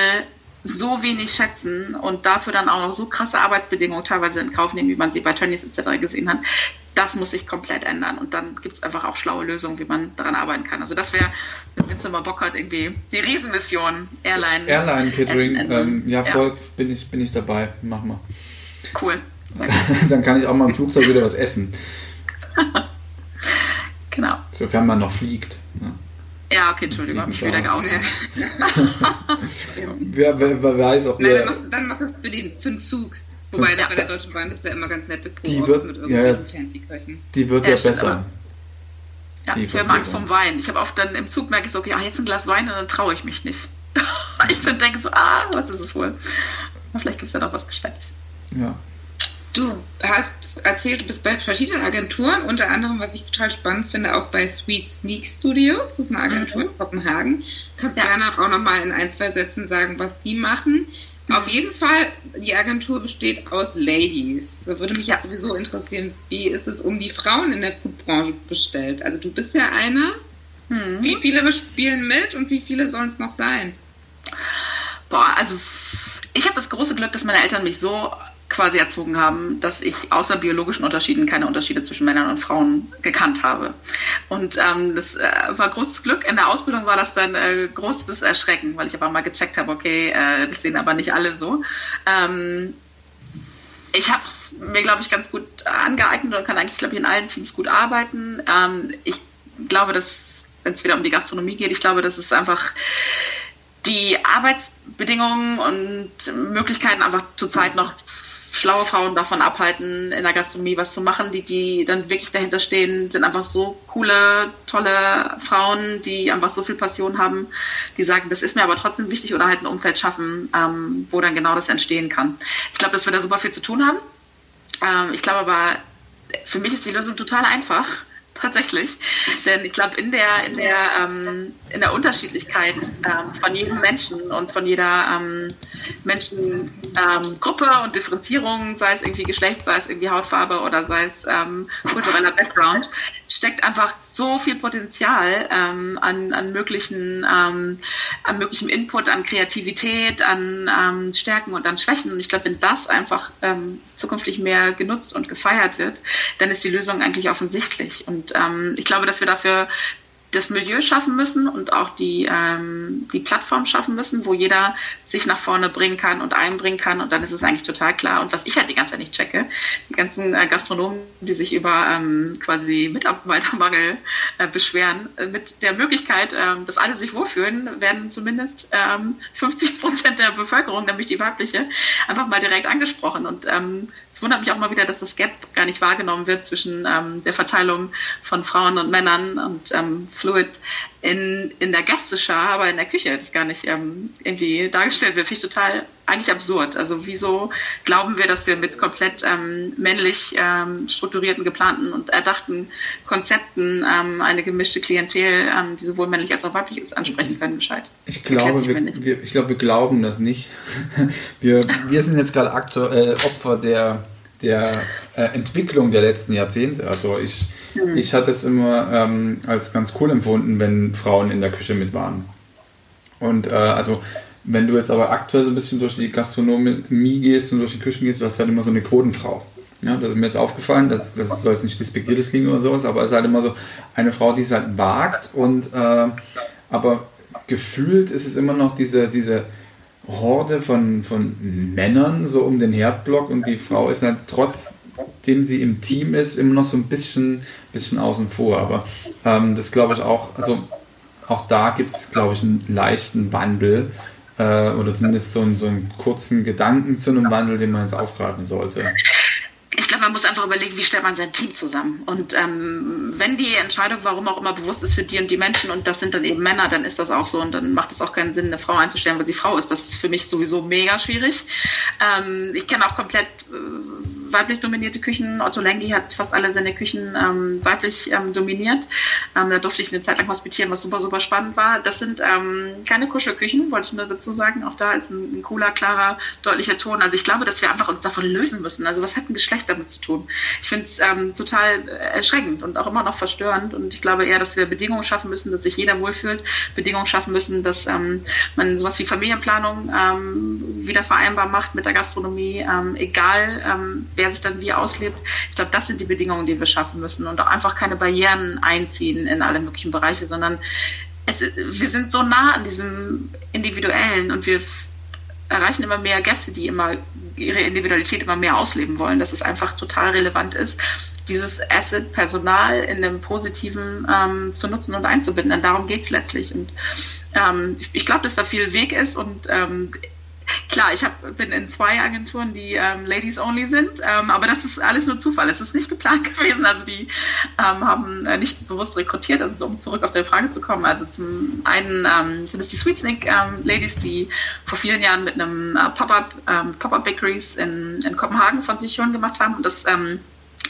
B: so wenig schätzen und dafür dann auch noch so krasse Arbeitsbedingungen teilweise in Kauf nehmen, wie man sie bei Tönnies etc. gesehen hat, das muss sich komplett ändern. Und dann gibt es einfach auch schlaue Lösungen, wie man daran arbeiten kann. Also das wäre, wenn Vince mal Bock hat, irgendwie die Riesenmission, Airline.
A: Airline Catering, ähm, ja, voll ja. bin ich, bin ich dabei. Mach mal.
B: Cool.
A: dann kann ich auch mal im Flugzeug wieder was essen.
B: Genau.
A: Sofern man noch fliegt.
B: Ne? Ja, okay, Entschuldigung, habe mich wieder geoutet.
A: wer, wer, wer, weiß, ob
C: Nein, dann machst du es für den, für den Zug. Wobei, ja. bei der Deutschen Bahn gibt es ja immer ganz nette
A: Pro mit irgendwelchen ja, fancy Köchen. Die wird ja, ja besser.
B: Ja, die ich habe Angst vom Wein. Ich habe oft dann im Zug merke ich so, okay, ah, jetzt ein Glas Wein und dann traue ich mich nicht. ich dann denke so, ah, was ist es wohl? Aber vielleicht gibt es ja noch was Gescheites.
A: Ja.
C: Du hast erzählt, du bist bei verschiedenen Agenturen, unter anderem, was ich total spannend finde, auch bei Sweet Sneak Studios. Das ist eine Agentur mhm. in Kopenhagen. Kannst ja. gerne auch nochmal in ein, zwei Sätzen sagen, was die machen. Auf jeden Fall, die Agentur besteht aus Ladies. Da würde mich ja. jetzt sowieso interessieren, wie ist es um die Frauen in der Foodbranche bestellt? Also du bist ja eine. Mhm. Wie viele spielen mit und wie viele sollen es noch sein?
B: Boah, also ich habe das große Glück, dass meine Eltern mich so quasi erzogen haben, dass ich außer biologischen Unterschieden keine Unterschiede zwischen Männern und Frauen gekannt habe. Und ähm, das äh, war großes Glück. In der Ausbildung war das dann äh, großes Erschrecken, weil ich aber mal gecheckt habe, okay, äh, das sehen aber nicht alle so. Ähm, ich habe es mir, glaube ich, ganz gut angeeignet und kann eigentlich, glaube ich, in allen Teams gut arbeiten. Ähm, ich glaube, dass, wenn es wieder um die Gastronomie geht, ich glaube, dass es einfach die Arbeitsbedingungen und Möglichkeiten einfach zurzeit noch schlaue Frauen davon abhalten, in der Gastronomie was zu machen. Die, die dann wirklich dahinter stehen, sind einfach so coole, tolle Frauen, die einfach so viel Passion haben, die sagen, das ist mir aber trotzdem wichtig oder halt ein Umfeld schaffen, ähm, wo dann genau das entstehen kann. Ich glaube, dass wir da super viel zu tun haben. Ähm, ich glaube aber, für mich ist die Lösung total einfach tatsächlich. Denn ich glaube, in der, in, der, ähm, in der ähm, von jedem Menschen und von jeder ähm, Menschengruppe ähm, und Differenzierung, sei es irgendwie Geschlecht, sei es irgendwie Hautfarbe oder sei es ähm, kultureller Background, steckt einfach so viel Potenzial ähm, an, an, möglichen, an möglichem Input, an Kreativität, an Stärken und an Schwächen. Und ich glaube, wenn das einfach zukünftig mehr genutzt und gefeiert wird, dann ist die Lösung eigentlich offensichtlich. Und ähm, ich glaube, dass wir dafür das Milieu schaffen müssen und auch die, ähm, die Plattform schaffen müssen, wo jeder sich nach vorne bringen kann und einbringen kann. Und dann ist es eigentlich total klar. Und was ich halt die ganze Zeit nicht checke, die ganzen äh, Gastronomen, die sich über ähm, quasi Mitarbeitermangel äh, beschweren, äh, mit der Möglichkeit, äh, dass alle sich wohlfühlen, werden zumindest ähm, 50 Prozent der Bevölkerung, nämlich die weibliche, einfach mal direkt angesprochen. Und ähm, es wundert mich auch mal wieder, dass das Gap gar nicht wahrgenommen wird zwischen ähm, der Verteilung von Frauen und Männern und ähm, Fluid in, in der Gästeschar, aber in der Küche das gar nicht ähm, irgendwie dargestellt wird. Finde ich total eigentlich absurd. Also wieso glauben wir, dass wir mit komplett ähm, männlich ähm, strukturierten, geplanten und erdachten Konzepten ähm, eine gemischte Klientel, ähm, die sowohl männlich als auch weiblich ist, ansprechen können, Bescheid?
A: Ich glaube, wir, wir, ich glaube, wir glauben das nicht. wir, wir sind jetzt gerade aktuell Opfer der, der äh, Entwicklung der letzten Jahrzehnte. Also ich Mhm. Ich hatte es immer ähm, als ganz cool empfunden, wenn Frauen in der Küche mit waren. Und äh, also, wenn du jetzt aber aktuell so ein bisschen durch die Gastronomie gehst und durch die Küchen gehst, du hast halt immer so eine Quotenfrau. Ja, das ist mir jetzt aufgefallen, das, das soll jetzt nicht despektierlich klingen oder sowas, aber es ist halt immer so eine Frau, die es halt wagt und äh, aber gefühlt ist es immer noch diese, diese Horde von, von Männern so um den Herdblock und die Frau ist halt trotz dem sie im Team ist, immer noch so ein bisschen, bisschen außen vor. Aber ähm, das glaube ich auch, also auch da gibt es, glaube ich, einen leichten Wandel äh, oder zumindest so so einen kurzen Gedanken zu einem Wandel, den man jetzt aufgreifen sollte
B: ich glaube, man muss einfach überlegen, wie stellt man sein Team zusammen. Und ähm, wenn die Entscheidung, warum auch immer, bewusst ist für die und die Menschen und das sind dann eben Männer, dann ist das auch so und dann macht es auch keinen Sinn, eine Frau einzustellen, weil sie Frau ist. Das ist für mich sowieso mega schwierig. Ähm, ich kenne auch komplett äh, weiblich dominierte Küchen. Otto Lengi hat fast alle seine Küchen ähm, weiblich ähm, dominiert. Ähm, da durfte ich eine Zeit lang hospitieren, was super, super spannend war. Das sind ähm, keine Kuschelküchen, wollte ich nur dazu sagen. Auch da ist ein, ein, cooler, klarer, deutlicher Ton. Also ich glaube, dass wir einfach uns davon lösen müssen. Also was hat ein Geschlecht damit zu tun? Ich finde es ähm, total erschreckend und auch immer noch verstörend. Und ich glaube eher, dass wir Bedingungen schaffen müssen, dass sich jeder wohlfühlt. Bedingungen schaffen müssen, dass man sowas wie Familienplanung wieder vereinbar macht mit der Gastronomie, egal wer sich dann wie auslebt. Ich glaube, das sind die Bedingungen, die wir schaffen müssen und auch einfach keine Barrieren einziehen in alle möglichen Bereiche, sondern es, wir sind so nah an diesem Individuellen und wir erreichen immer mehr Gäste, die immer ihre Individualität immer mehr ausleben wollen, dass es einfach total relevant ist, dieses Asset Personal in einem positiven ähm, zu nutzen und einzubinden. Denn darum geht es letztlich. Und ähm, ich, ich glaube, dass da viel Weg ist und ähm, klar, ich hab, bin in zwei Agenturen, die ähm, Ladies Only sind, ähm, aber das ist alles nur Zufall. Es ist nicht geplant gewesen. Also die ähm, haben äh, nicht bewusst rekrutiert, also um zurück auf deine Frage zu kommen. Also zum einen ähm, sind es die Sweet Sneak ähm, Ladies, die vor vielen Jahren mit einem äh, Pop-Up ähm, Pop Bakeries in, in Kopenhagen von sich schon gemacht haben und das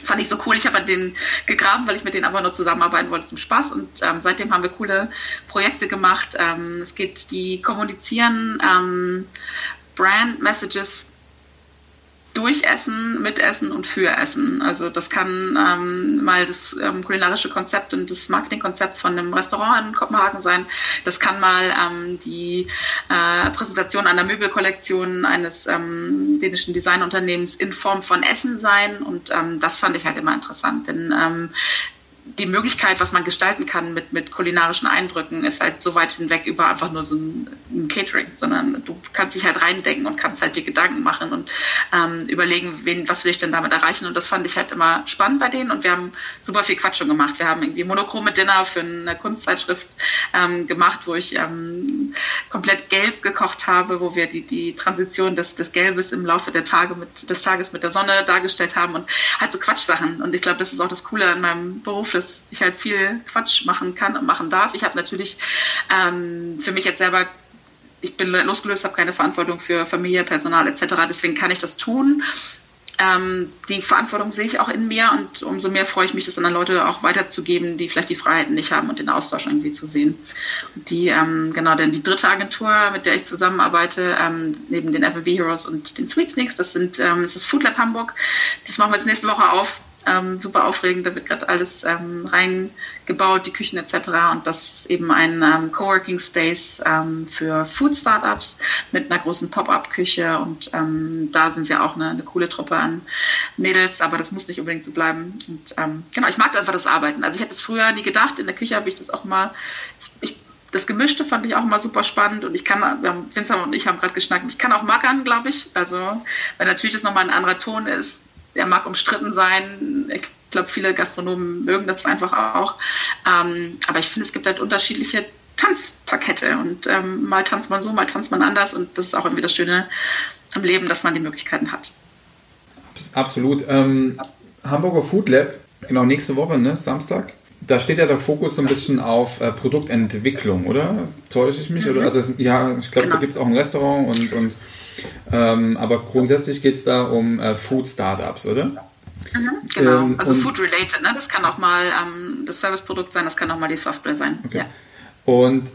B: fand ich so cool. Ich habe an denen gegraben, weil ich mit denen einfach nur zusammenarbeiten wollte zum Spaß. Und ähm, seitdem haben wir coole Projekte gemacht. Ähm, es geht, die kommunizieren ähm, Brand Messages durch Essen, mit Essen und für Essen. Also das kann ähm, mal das ähm, kulinarische Konzept und das Marketingkonzept von einem Restaurant in Kopenhagen sein. Das kann mal ähm, die äh, Präsentation einer Möbelkollektion eines ähm, dänischen Designunternehmens in Form von Essen sein. Und ähm, das fand ich halt immer interessant, denn ähm, die Möglichkeit, was man gestalten kann mit, mit kulinarischen Eindrücken, ist halt so weit hinweg über einfach nur so ein, ein Catering, sondern du kannst dich halt reindenken und kannst halt dir Gedanken machen und ähm, überlegen, wen, was will ich denn damit erreichen. Und das fand ich halt immer spannend bei denen und wir haben super viel Quatsch schon gemacht. Wir haben irgendwie monochrome Dinner für eine Kunstzeitschrift ähm, gemacht, wo ich ähm, komplett gelb gekocht habe, wo wir die, die Transition des, des Gelbes im Laufe der Tage mit, des Tages mit der Sonne dargestellt haben und halt so Quatschsachen. Und ich glaube, das ist auch das Coole an meinem Beruf, dass ich halt viel Quatsch machen kann und machen darf. Ich habe natürlich ähm, für mich jetzt selber ich bin losgelöst, habe keine Verantwortung für Familie, Personal etc. Deswegen kann ich das tun. Ähm, die Verantwortung sehe ich auch in mir und umso mehr freue ich mich, das an Leute auch weiterzugeben, die vielleicht die Freiheiten nicht haben und den Austausch irgendwie zu sehen. Die, ähm, genau, denn die dritte Agentur, mit der ich zusammenarbeite, ähm, neben den FMB Heroes und den Sweet Sneaks, das sind, ähm, das ist Food Lab Hamburg. Das machen wir jetzt nächste Woche auf ähm, super aufregend. Da wird gerade alles ähm, reingebaut, die Küchen etc. Und das ist eben ein ähm, Coworking Space ähm, für Food Startups mit einer großen Pop-up-Küche. Und ähm, da sind wir auch eine, eine, coole Truppe an Mädels, aber das muss nicht unbedingt so bleiben. Und ähm, genau, ich mag einfach das Arbeiten. Also ich hätte es früher nie gedacht. In der Küche habe ich das auch mal. Ich, ich, das Gemischte fand ich auch immer super spannend und ich kann, wir Vincent und ich haben gerade geschnackt, ich kann auch mackern, glaube ich. Also, weil natürlich das nochmal ein anderer Ton ist, der mag umstritten sein. Ich glaube, viele Gastronomen mögen das einfach auch. Ähm, aber ich finde, es gibt halt unterschiedliche Tanzpakette und ähm, mal tanzt man so, mal tanzt man anders und das ist auch irgendwie das Schöne am Leben, dass man die Möglichkeiten hat.
A: Absolut. Ähm, Hamburger Food Lab, genau nächste Woche, ne, Samstag. Da steht ja der Fokus so ein bisschen auf äh, Produktentwicklung, oder? Täusche ich mich? Mhm. Oder? Also, ja, ich glaube, genau. da gibt es auch ein Restaurant und, und ähm, aber grundsätzlich geht es da um äh, Food Startups, oder?
B: Mhm, genau, ähm, also Food Related, ne? das kann auch mal ähm, das Serviceprodukt sein, das kann auch mal die Software sein. Okay. Ja.
A: Und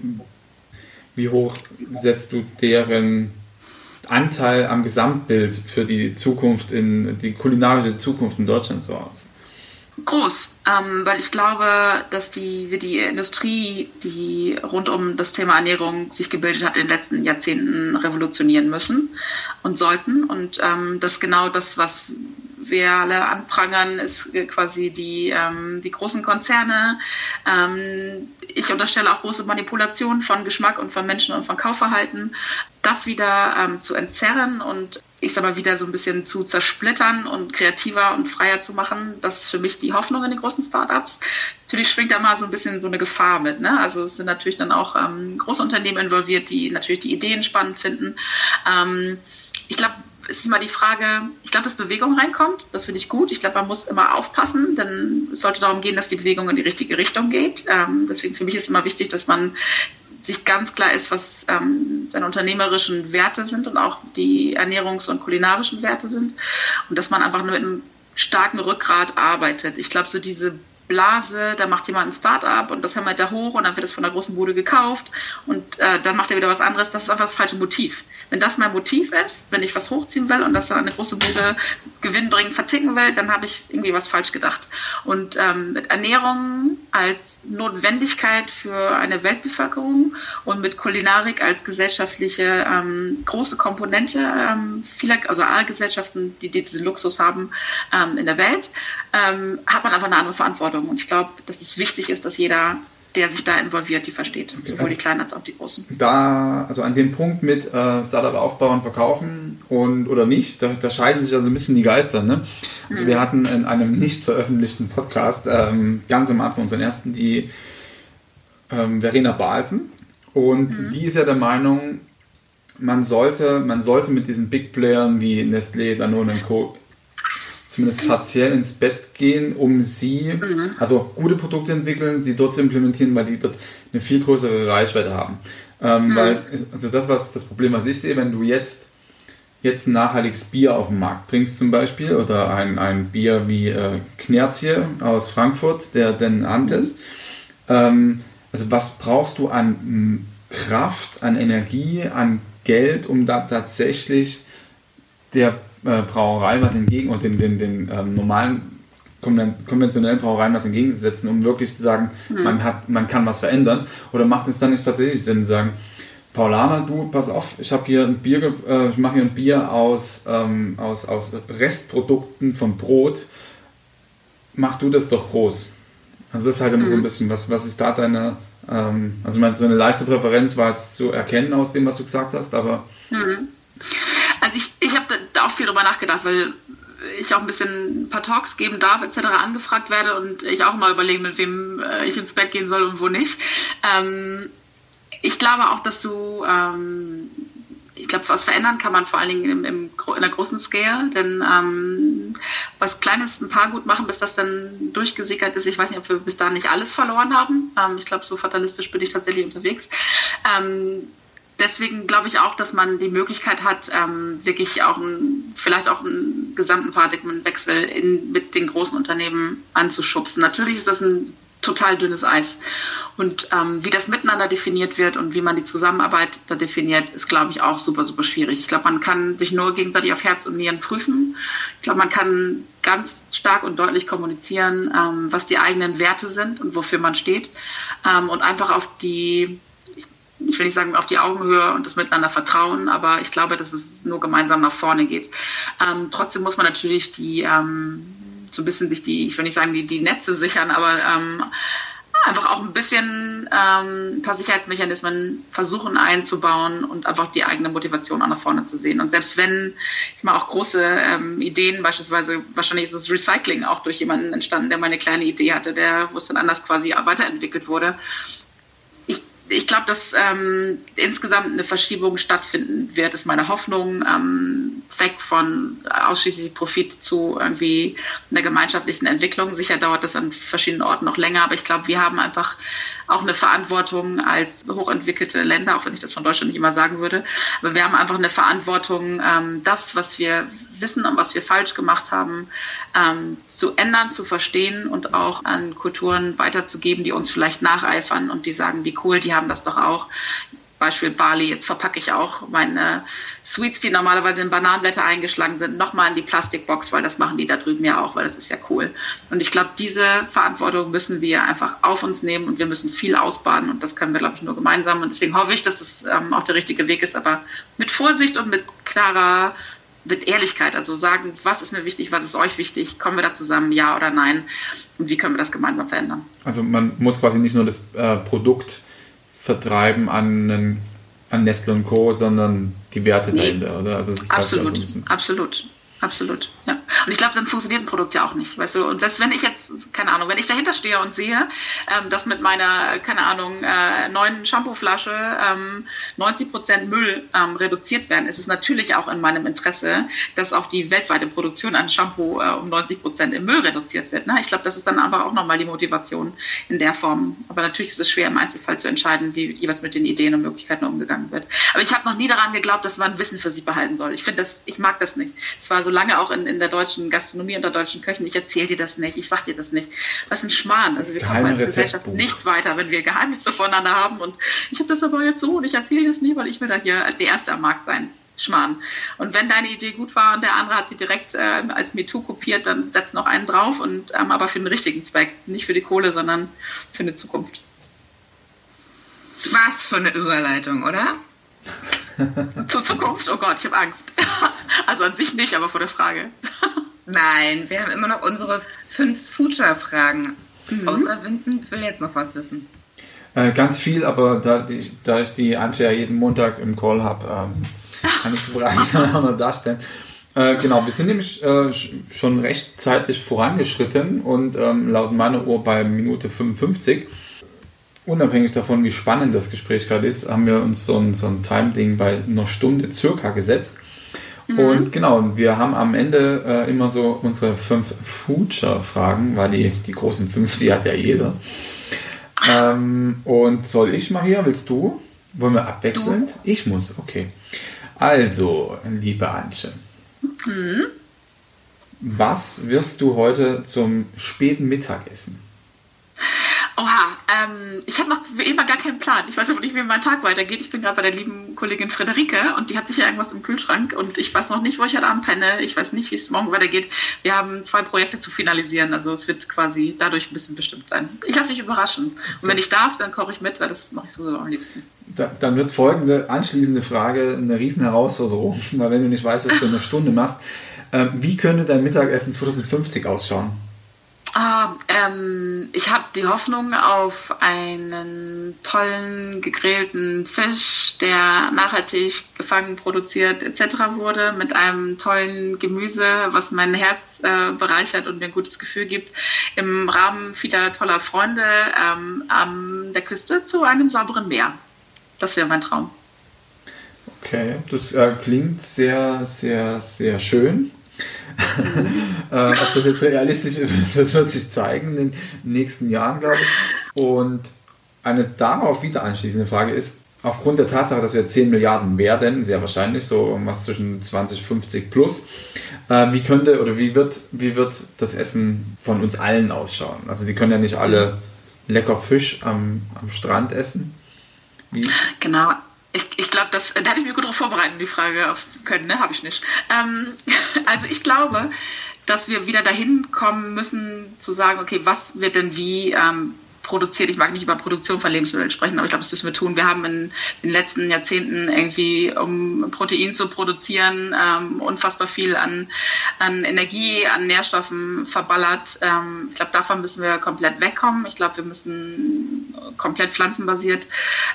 A: wie hoch setzt du deren Anteil am Gesamtbild für die Zukunft in die kulinarische Zukunft in Deutschland so aus?
B: Groß, ähm, weil ich glaube, dass die, wie die Industrie, die rund um das Thema Ernährung sich gebildet hat, in den letzten Jahrzehnten revolutionieren müssen und sollten. Und ähm, das genau das, was wir alle anprangern, ist quasi die, ähm, die großen Konzerne. Ähm, ich unterstelle auch große Manipulation von Geschmack und von Menschen und von Kaufverhalten. Das wieder ähm, zu entzerren und ich sag mal, wieder so ein bisschen zu zersplittern und kreativer und freier zu machen. Das ist für mich die Hoffnung in den großen Startups. Natürlich schwingt da mal so ein bisschen so eine Gefahr mit. Ne? Also es sind natürlich dann auch ähm, große Unternehmen involviert, die natürlich die Ideen spannend finden. Ähm, ich glaube, es ist mal die Frage, ich glaube, dass Bewegung reinkommt. Das finde ich gut. Ich glaube, man muss immer aufpassen, denn es sollte darum gehen, dass die Bewegung in die richtige Richtung geht. Ähm, deswegen für mich ist immer wichtig, dass man sich ganz klar ist, was ähm, seine unternehmerischen Werte sind und auch die ernährungs- und kulinarischen Werte sind. Und dass man einfach mit einem starken Rückgrat arbeitet. Ich glaube, so diese Blase, da macht jemand ein Start-up und das hämmert er hoch und dann wird es von der großen Bude gekauft und äh, dann macht er wieder was anderes. Das ist einfach das falsche Motiv. Wenn das mein Motiv ist, wenn ich was hochziehen will und das dann eine große Bude Gewinn bringen, verticken will, dann habe ich irgendwie was falsch gedacht. Und ähm, mit Ernährung als Notwendigkeit für eine Weltbevölkerung und mit Kulinarik als gesellschaftliche ähm, große Komponente ähm, vieler, also alle Gesellschaften, die, die diesen Luxus haben ähm, in der Welt, ähm, hat man aber eine andere Verantwortung. Und ich glaube, dass es wichtig ist, dass jeder der sich da involviert, die versteht. Sowohl die Kleinen als auch die Großen.
A: Da, also an dem Punkt mit äh, Startup aufbauen, verkaufen und oder nicht, da, da scheiden sich also ein bisschen die Geister. Ne? Also mhm. wir hatten in einem nicht veröffentlichten Podcast ähm, ganz am Anfang unseren ersten die ähm, Verena Balzen und mhm. die ist ja der Meinung, man sollte, man sollte mit diesen Big Playern wie Nestlé, Danone und Co. zumindest partiell ins Bett gehen, um sie, mhm. also gute Produkte entwickeln, sie dort zu implementieren, weil die dort eine viel größere Reichweite haben. Ähm, mhm. Weil, also das, was das Problem, was ich sehe, wenn du jetzt jetzt ein nachhaltiges Bier auf den Markt bringst zum Beispiel oder ein, ein Bier wie äh, Knerzie aus Frankfurt, der Den Antes. Mhm. Ähm, also was brauchst du an Kraft, an Energie, an Geld, um da tatsächlich der äh, Brauerei was entgegen und den, den, den ähm, normalen konventionellen Brauereien was entgegenzusetzen, um wirklich zu sagen, mhm. man, hat, man kann was verändern? Oder macht es dann nicht tatsächlich Sinn, zu sagen, Paulana, du, pass auf, ich habe hier ein Bier, äh, ich mache hier ein Bier aus, ähm, aus, aus Restprodukten von Brot. Mach du das doch groß. Also das ist halt immer mhm. so ein mhm. bisschen, was, was ist da deine, ähm, also meine, so eine leichte Präferenz war jetzt zu erkennen aus dem, was du gesagt hast, aber.
B: Mhm. Also ich, ich habe da auch viel drüber nachgedacht, weil ich auch ein bisschen ein paar Talks geben darf, etc. angefragt werde und ich auch mal überlege, mit wem äh, ich ins Bett gehen soll und wo nicht. Ähm, ich glaube auch, dass du, ähm, ich glaube, was verändern kann man vor allen Dingen im, im, in der großen Scale, denn ähm, was Kleines ein paar gut machen, bis das dann durchgesickert ist. Ich weiß nicht, ob wir bis dahin nicht alles verloren haben. Ähm, ich glaube, so fatalistisch bin ich tatsächlich unterwegs. Deswegen glaube ich auch, dass man die Möglichkeit hat, ähm, wirklich auch ein, vielleicht auch einen gesamten Paradigmenwechsel in, mit den großen Unternehmen anzuschubsen. Natürlich ist das ein total dünnes Eis. Und ähm, wie das miteinander definiert wird und wie man die Zusammenarbeit da definiert, ist, glaube ich, auch super, super schwierig. Ich glaube, man kann sich nur gegenseitig auf Herz und Nieren prüfen. Ich glaube, man kann ganz stark und deutlich kommunizieren, ähm, was die eigenen Werte sind und wofür man steht. Ähm, und einfach auf die, ich will nicht sagen auf die Augenhöhe und das Miteinander vertrauen, aber ich glaube, dass es nur gemeinsam nach vorne geht. Ähm, trotzdem muss man natürlich die, ähm, so ein bisschen sich die, ich will nicht sagen, die, die Netze sichern, aber ähm, einfach auch ein bisschen ähm, ein paar Sicherheitsmechanismen versuchen einzubauen und einfach die eigene Motivation auch nach vorne zu sehen. Und selbst wenn ich mal auch große ähm, Ideen, beispielsweise wahrscheinlich ist das Recycling auch durch jemanden entstanden, der mal eine kleine Idee hatte, der wo es dann anders quasi weiterentwickelt wurde ich glaube, dass ähm, insgesamt eine Verschiebung stattfinden wird, ist meine Hoffnung, ähm, weg von ausschließlich Profit zu irgendwie einer gemeinschaftlichen Entwicklung. Sicher dauert das an verschiedenen Orten noch länger, aber ich glaube, wir haben einfach auch eine Verantwortung als hochentwickelte Länder, auch wenn ich das von Deutschland nicht immer sagen würde. Aber wir haben einfach eine Verantwortung, ähm, das, was wir wissen und was wir falsch gemacht haben, ähm, zu ändern, zu verstehen und auch an Kulturen weiterzugeben, die uns vielleicht nacheifern und die sagen, wie cool, die haben das doch auch. Beispiel Bali, jetzt verpacke ich auch meine Sweets, die normalerweise in Bananenblätter eingeschlagen sind, nochmal in die Plastikbox, weil das machen die da drüben ja auch, weil das ist ja cool. Und ich glaube, diese Verantwortung müssen wir einfach auf uns nehmen und wir müssen viel ausbaden und das können wir, glaube ich, nur gemeinsam. Und deswegen hoffe ich, dass es ähm, auch der richtige Weg ist, aber mit Vorsicht und mit klarer mit Ehrlichkeit, also sagen, was ist mir wichtig, was ist euch wichtig, kommen wir da zusammen, ja oder nein und wie können wir das gemeinsam verändern.
A: Also man muss quasi nicht nur das äh, Produkt vertreiben an, an Nestle und Co., sondern die Werte nee. dahinter, oder?
B: Also absolut, halt so absolut. Absolut, ja. Und ich glaube, dann funktioniert ein Produkt ja auch nicht, weißt du. Und selbst wenn ich jetzt, keine Ahnung, wenn ich dahinter stehe und sehe, ähm, dass mit meiner, keine Ahnung, äh, neuen Shampooflasche ähm, 90 Prozent Müll ähm, reduziert werden, ist es natürlich auch in meinem Interesse, dass auch die weltweite Produktion an Shampoo äh, um 90 Prozent im Müll reduziert wird. Ne? Ich glaube, das ist dann einfach auch nochmal die Motivation in der Form. Aber natürlich ist es schwer im Einzelfall zu entscheiden, wie jeweils mit den Ideen und Möglichkeiten umgegangen wird. Aber ich habe noch nie daran geglaubt, dass man Wissen für sich behalten soll. Ich finde das, ich mag das nicht. Es war so lange auch in, in der deutschen Gastronomie und der deutschen Köchen, ich erzähle dir das nicht, ich sag dir das nicht. Was ist ein Schmarrn. Also wir kommen als Gesellschaft nicht weiter, wenn wir Geheimnisse voneinander haben und ich habe das aber jetzt so und ich erzähle dir das nie, weil ich will da hier der Erste am Markt sein. Schmarrn. Und wenn deine Idee gut war und der andere hat sie direkt äh, als MeToo kopiert, dann setzt noch einen drauf und ähm, aber für den richtigen Zweck. Nicht für die Kohle, sondern für eine Zukunft.
C: Was für eine Überleitung, oder?
B: Zur Zukunft? Oh Gott, ich habe Angst. Also an sich nicht, aber vor der Frage.
C: Nein, wir haben immer noch unsere fünf Future-Fragen. Mhm. Außer Vincent will jetzt noch was wissen.
A: Äh, ganz viel, aber da, die, da ich die Antje ja jeden Montag im Call habe, ähm, kann ich die Fragen dann auch noch darstellen. Äh, genau, wir sind nämlich äh, schon recht zeitlich vorangeschritten und ähm, laut meiner Uhr bei Minute 55. unabhängig davon, wie spannend das Gespräch gerade ist, haben wir uns so ein, so ein Time-Ding bei einer Stunde circa gesetzt. Mhm. Und genau, wir haben am Ende äh, immer so unsere fünf Future-Fragen, weil die, die großen fünf, die hat ja jeder. Ähm, und soll ich mal hier? Willst du? Wollen wir abwechselnd? Du? Ich muss, okay. Also, liebe Antje. Mhm. Was wirst du heute zum späten Mittagessen?
B: Oha, ähm, ich habe noch wie immer gar keinen Plan. Ich weiß aber nicht, wie mein Tag weitergeht. Ich bin gerade bei der lieben Kollegin Friederike und die hat sicher irgendwas im Kühlschrank und ich weiß noch nicht, wo ich heute Abend penne. Ich weiß nicht, wie es morgen weitergeht. Wir haben zwei Projekte zu finalisieren, also es wird quasi dadurch ein bisschen bestimmt sein. Ich lasse mich überraschen. Und wenn ich darf, dann koche ich mit, weil das mache ich sowieso am liebsten.
A: Da, dann wird folgende anschließende Frage eine riesen Herausforderung, weil wenn du nicht weißt, was du eine Stunde machst. Ähm, wie könnte dein Mittagessen 2050 ausschauen?
B: Ah, ähm, ich habe die Hoffnung auf einen tollen gegrillten Fisch, der nachhaltig gefangen, produziert etc. wurde, mit einem tollen Gemüse, was mein Herz äh, bereichert und mir ein gutes Gefühl gibt, im Rahmen vieler toller Freunde ähm, an der Küste zu einem sauberen Meer. Das wäre mein Traum.
A: Okay, das äh, klingt sehr, sehr, sehr schön äh, ob das jetzt realistisch ist, das wird sich zeigen in den nächsten Jahren, glaube ich. Und eine darauf wieder anschließende Frage ist, aufgrund der Tatsache, dass wir 10 Milliarden werden, sehr wahrscheinlich, so irgendwas zwischen 20, 50 plus, äh, wie könnte oder wie wird, wie wird das Essen von uns allen ausschauen? Also die können ja nicht alle lecker Fisch am, am Strand essen.
B: Wie genau, ich, ich glaube, da hätte ich mich gut darauf vorbereiten, die Frage können, ne? Habe ich nicht. Ähm, also ich glaube, dass wir wieder dahin kommen müssen zu sagen, okay, was wird denn wie ähm, produziert. Ich mag nicht über Produktion von Lebensmitteln sprechen, aber ich glaube, das müssen wir tun. Wir haben in den letzten Jahrzehnten irgendwie, um Protein zu produzieren, ähm, unfassbar viel an, an Energie, an Nährstoffen verballert. Ähm, ich glaube, davon müssen wir komplett wegkommen. Ich glaube, wir müssen komplett pflanzenbasiert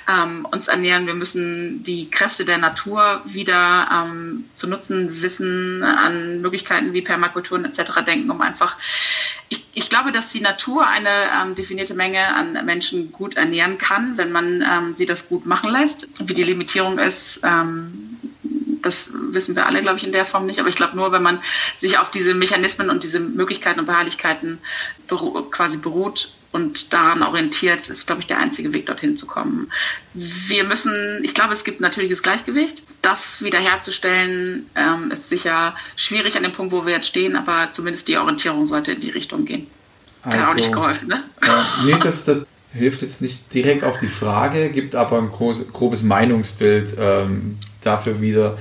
B: ähm, uns ernähren. Wir müssen die Kräfte der Natur wieder ähm, zu nutzen wissen, an Möglichkeiten wie Permakulturen etc. denken, um einfach ich, ich, glaube, dass die Natur eine ähm, definierte Menge an Menschen gut ernähren kann, wenn man ähm, sie das gut machen lässt. Wie die Limitierung ist, ähm, das wissen wir alle, glaube ich, in der Form nicht. Aber ich glaube nur, wenn man sich auf diese Mechanismen und diese Möglichkeiten und Beharrlichkeiten beru quasi beruht und daran orientiert, ist, glaube ich, der einzige Weg, dorthin zu kommen. Wir müssen, ich glaube, es gibt natürliches Gleichgewicht. Das wiederherzustellen, ähm, ist sicher schwierig an dem Punkt, wo wir jetzt stehen, aber zumindest die Orientierung sollte in die Richtung gehen. Also, Hat auch nicht geholfen, ne?
A: Äh, nee, das, das hilft jetzt nicht direkt auf die Frage, gibt aber ein groß, grobes Meinungsbild ähm, dafür wieder,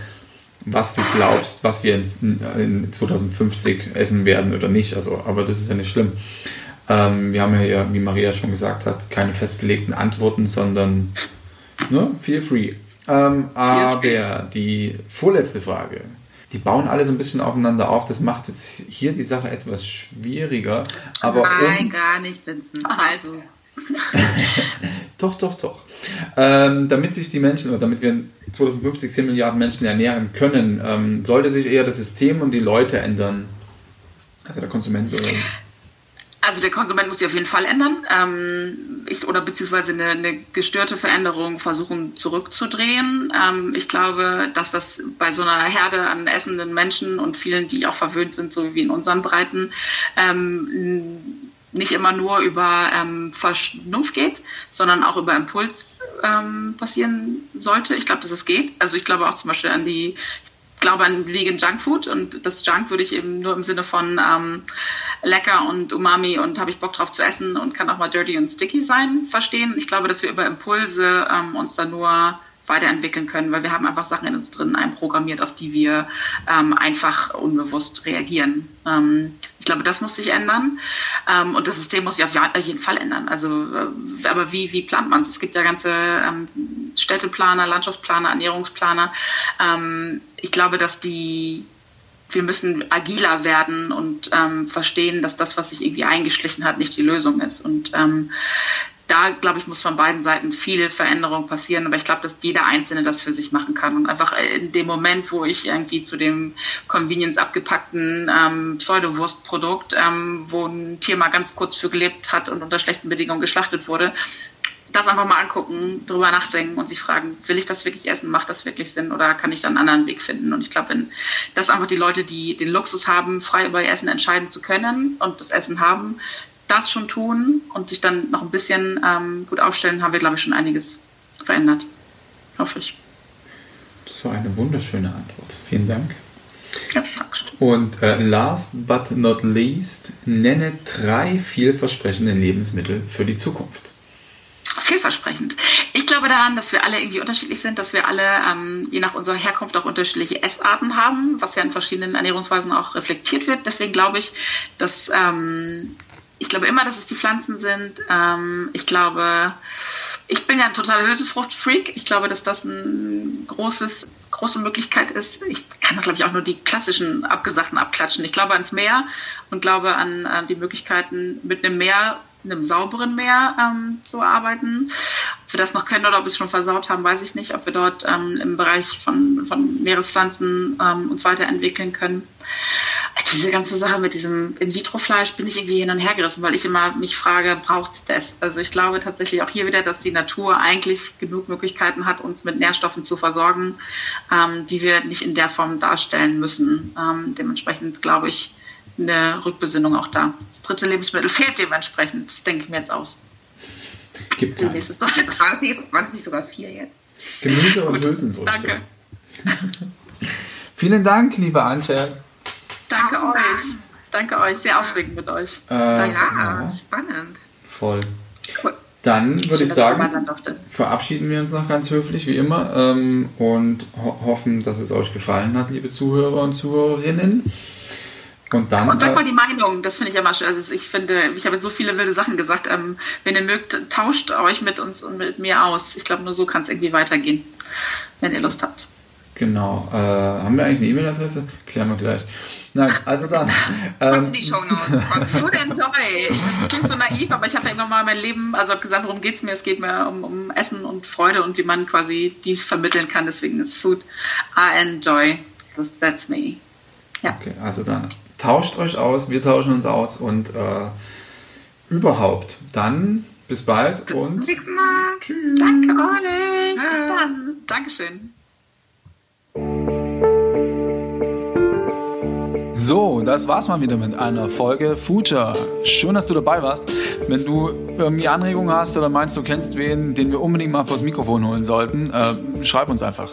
A: was du glaubst, was wir in, in 2050 essen werden oder nicht. Also, aber das ist ja nicht schlimm. Ähm, wir haben ja, wie Maria schon gesagt hat, keine festgelegten Antworten, sondern ne, feel free. Ähm, aber die vorletzte Frage, die bauen alle so ein bisschen aufeinander auf. Das macht jetzt hier die Sache etwas schwieriger. Aber
C: Nein, gar nicht, Vincent. Also.
A: doch, doch, doch. Ähm, damit sich die Menschen oder damit wir 2050 10 Milliarden Menschen ernähren können, ähm, sollte sich eher das System und die Leute ändern. Also der Konsument oder
B: also der Konsument muss sich auf jeden Fall ändern. Ähm, ich, oder beziehungsweise eine, eine, gestörte Veränderung versuchen zurückzudrehen. Ähm, ich glaube, dass das bei so einer Herde an essenden Menschen und vielen, die auch verwöhnt sind, so wie in unseren Breiten, ähm, nicht immer nur über ähm, Vernunft geht, sondern auch über Impuls ähm, passieren sollte. Ich glaube, dass es geht. Also ich glaube auch zum Beispiel an die, glaube an Vegan Junkfood und das Junk würde ich eben nur im Sinne von ähm, lecker und umami und habe ich Bock drauf zu essen und kann auch mal dirty und sticky sein, verstehen. Ich glaube, dass wir über Impulse ähm, uns da nur weiterentwickeln können, weil wir haben einfach Sachen in uns drin einprogrammiert, auf die wir ähm, einfach unbewusst reagieren. Ähm, ich glaube, das muss sich ändern ähm, und das System muss sich auf jeden Fall ändern. Also, äh, aber wie, wie plant man es? Es gibt ja ganze ähm, Städteplaner, Landschaftsplaner, Ernährungsplaner. Ähm, ich glaube, dass die wir müssen agiler werden und ähm, verstehen, dass das, was sich irgendwie eingeschlichen hat, nicht die Lösung ist. Und ähm, da, glaube ich, muss von beiden Seiten viel Veränderung passieren. Aber ich glaube, dass jeder Einzelne das für sich machen kann. Und einfach in dem Moment, wo ich irgendwie zu dem Convenience abgepackten ähm, Pseudowurstprodukt, ähm, wo ein Tier mal ganz kurz für gelebt hat und unter schlechten Bedingungen geschlachtet wurde, das einfach mal angucken, drüber nachdenken und sich fragen, will ich das wirklich essen, macht das wirklich Sinn oder kann ich dann einen anderen Weg finden? Und ich glaube, wenn das einfach die Leute, die den Luxus haben, frei über ihr Essen entscheiden zu können und das Essen haben, das schon tun und sich dann noch ein bisschen ähm, gut aufstellen, haben wir, glaube ich, schon einiges verändert. Hoffe ich.
A: Das war eine wunderschöne Antwort. Vielen Dank. Ja, und äh, last but not least, nenne drei vielversprechende Lebensmittel für die Zukunft.
B: Vielversprechend. Ich glaube daran, dass wir alle irgendwie unterschiedlich sind, dass wir alle ähm, je nach unserer Herkunft auch unterschiedliche Essarten haben, was ja in verschiedenen Ernährungsweisen auch reflektiert wird. Deswegen glaube ich, dass ähm, ich glaube immer, dass es die Pflanzen sind. Ähm, ich glaube, ich bin ja ein totaler Hülsenfrucht-Freak. Ich glaube, dass das eine großes, große Möglichkeit ist. Ich kann, glaube ich, auch nur die klassischen Abgesagten abklatschen. Ich glaube ans Meer und glaube an, an die Möglichkeiten, mit einem Meer, einem sauberen Meer ähm, zu arbeiten. Ob wir das noch können oder ob wir es schon versaut haben, weiß ich nicht. Ob wir dort ähm, im Bereich von, von Meerespflanzen ähm, uns weiterentwickeln können diese ganze Sache mit diesem In-vitro-Fleisch bin ich irgendwie hin und her gerissen, weil ich immer mich frage, braucht es das? Also ich glaube tatsächlich auch hier wieder, dass die Natur eigentlich genug Möglichkeiten hat, uns mit Nährstoffen zu versorgen, ähm, die wir nicht in der Form darstellen müssen. Ähm, dementsprechend glaube ich, eine Rückbesinnung auch da. Das dritte Lebensmittel fehlt dementsprechend. Das denke ich mir jetzt aus.
A: Gibt gar nichts. Waren
C: es nicht sogar vier jetzt?
A: Gemüse und Hülsenfrüchte.
B: Danke.
A: Vielen Dank, liebe Antje.
B: Danke euch. Dank. Danke euch. Sehr aufregend mit euch.
C: Äh, ja, ja, spannend.
A: Voll. Cool. Dann würde ich sagen, verabschieden wir uns noch ganz höflich, wie immer, ähm, und ho hoffen, dass es euch gefallen hat, liebe Zuhörer und Zuhörerinnen. Und dann.
B: Und sag mal die Meinung, das finde ich immer schön. Also ich finde, ich habe jetzt so viele wilde Sachen gesagt. Ähm, wenn ihr mögt, tauscht euch mit uns und mit mir aus. Ich glaube, nur so kann es irgendwie weitergehen, wenn ihr Lust habt.
A: Genau. Äh, haben wir eigentlich eine E-Mail-Adresse? Klären wir gleich. Nein, also dann.
C: Ähm, die Show Notes.
B: Food Enjoy. Ich klingt so naiv, aber ich habe ja irgendwann mal mein Leben, also habe gesagt, worum geht es mir? Es geht mir um, um Essen und Freude und wie man quasi die vermitteln kann. Deswegen ist Food I enjoy. That's me.
A: Ja. Okay, also dann tauscht euch aus, wir tauschen uns aus und äh, überhaupt. Dann bis bald und.
C: Bis nächstes Mal.
B: Tschüss. Danke euch. Bis dann. Dankeschön.
A: So, das war's mal wieder mit einer Folge Future. Schön, dass du dabei warst. Wenn du irgendwie Anregungen hast oder meinst, du kennst wen, den wir unbedingt mal vors Mikrofon holen sollten, äh, schreib uns einfach.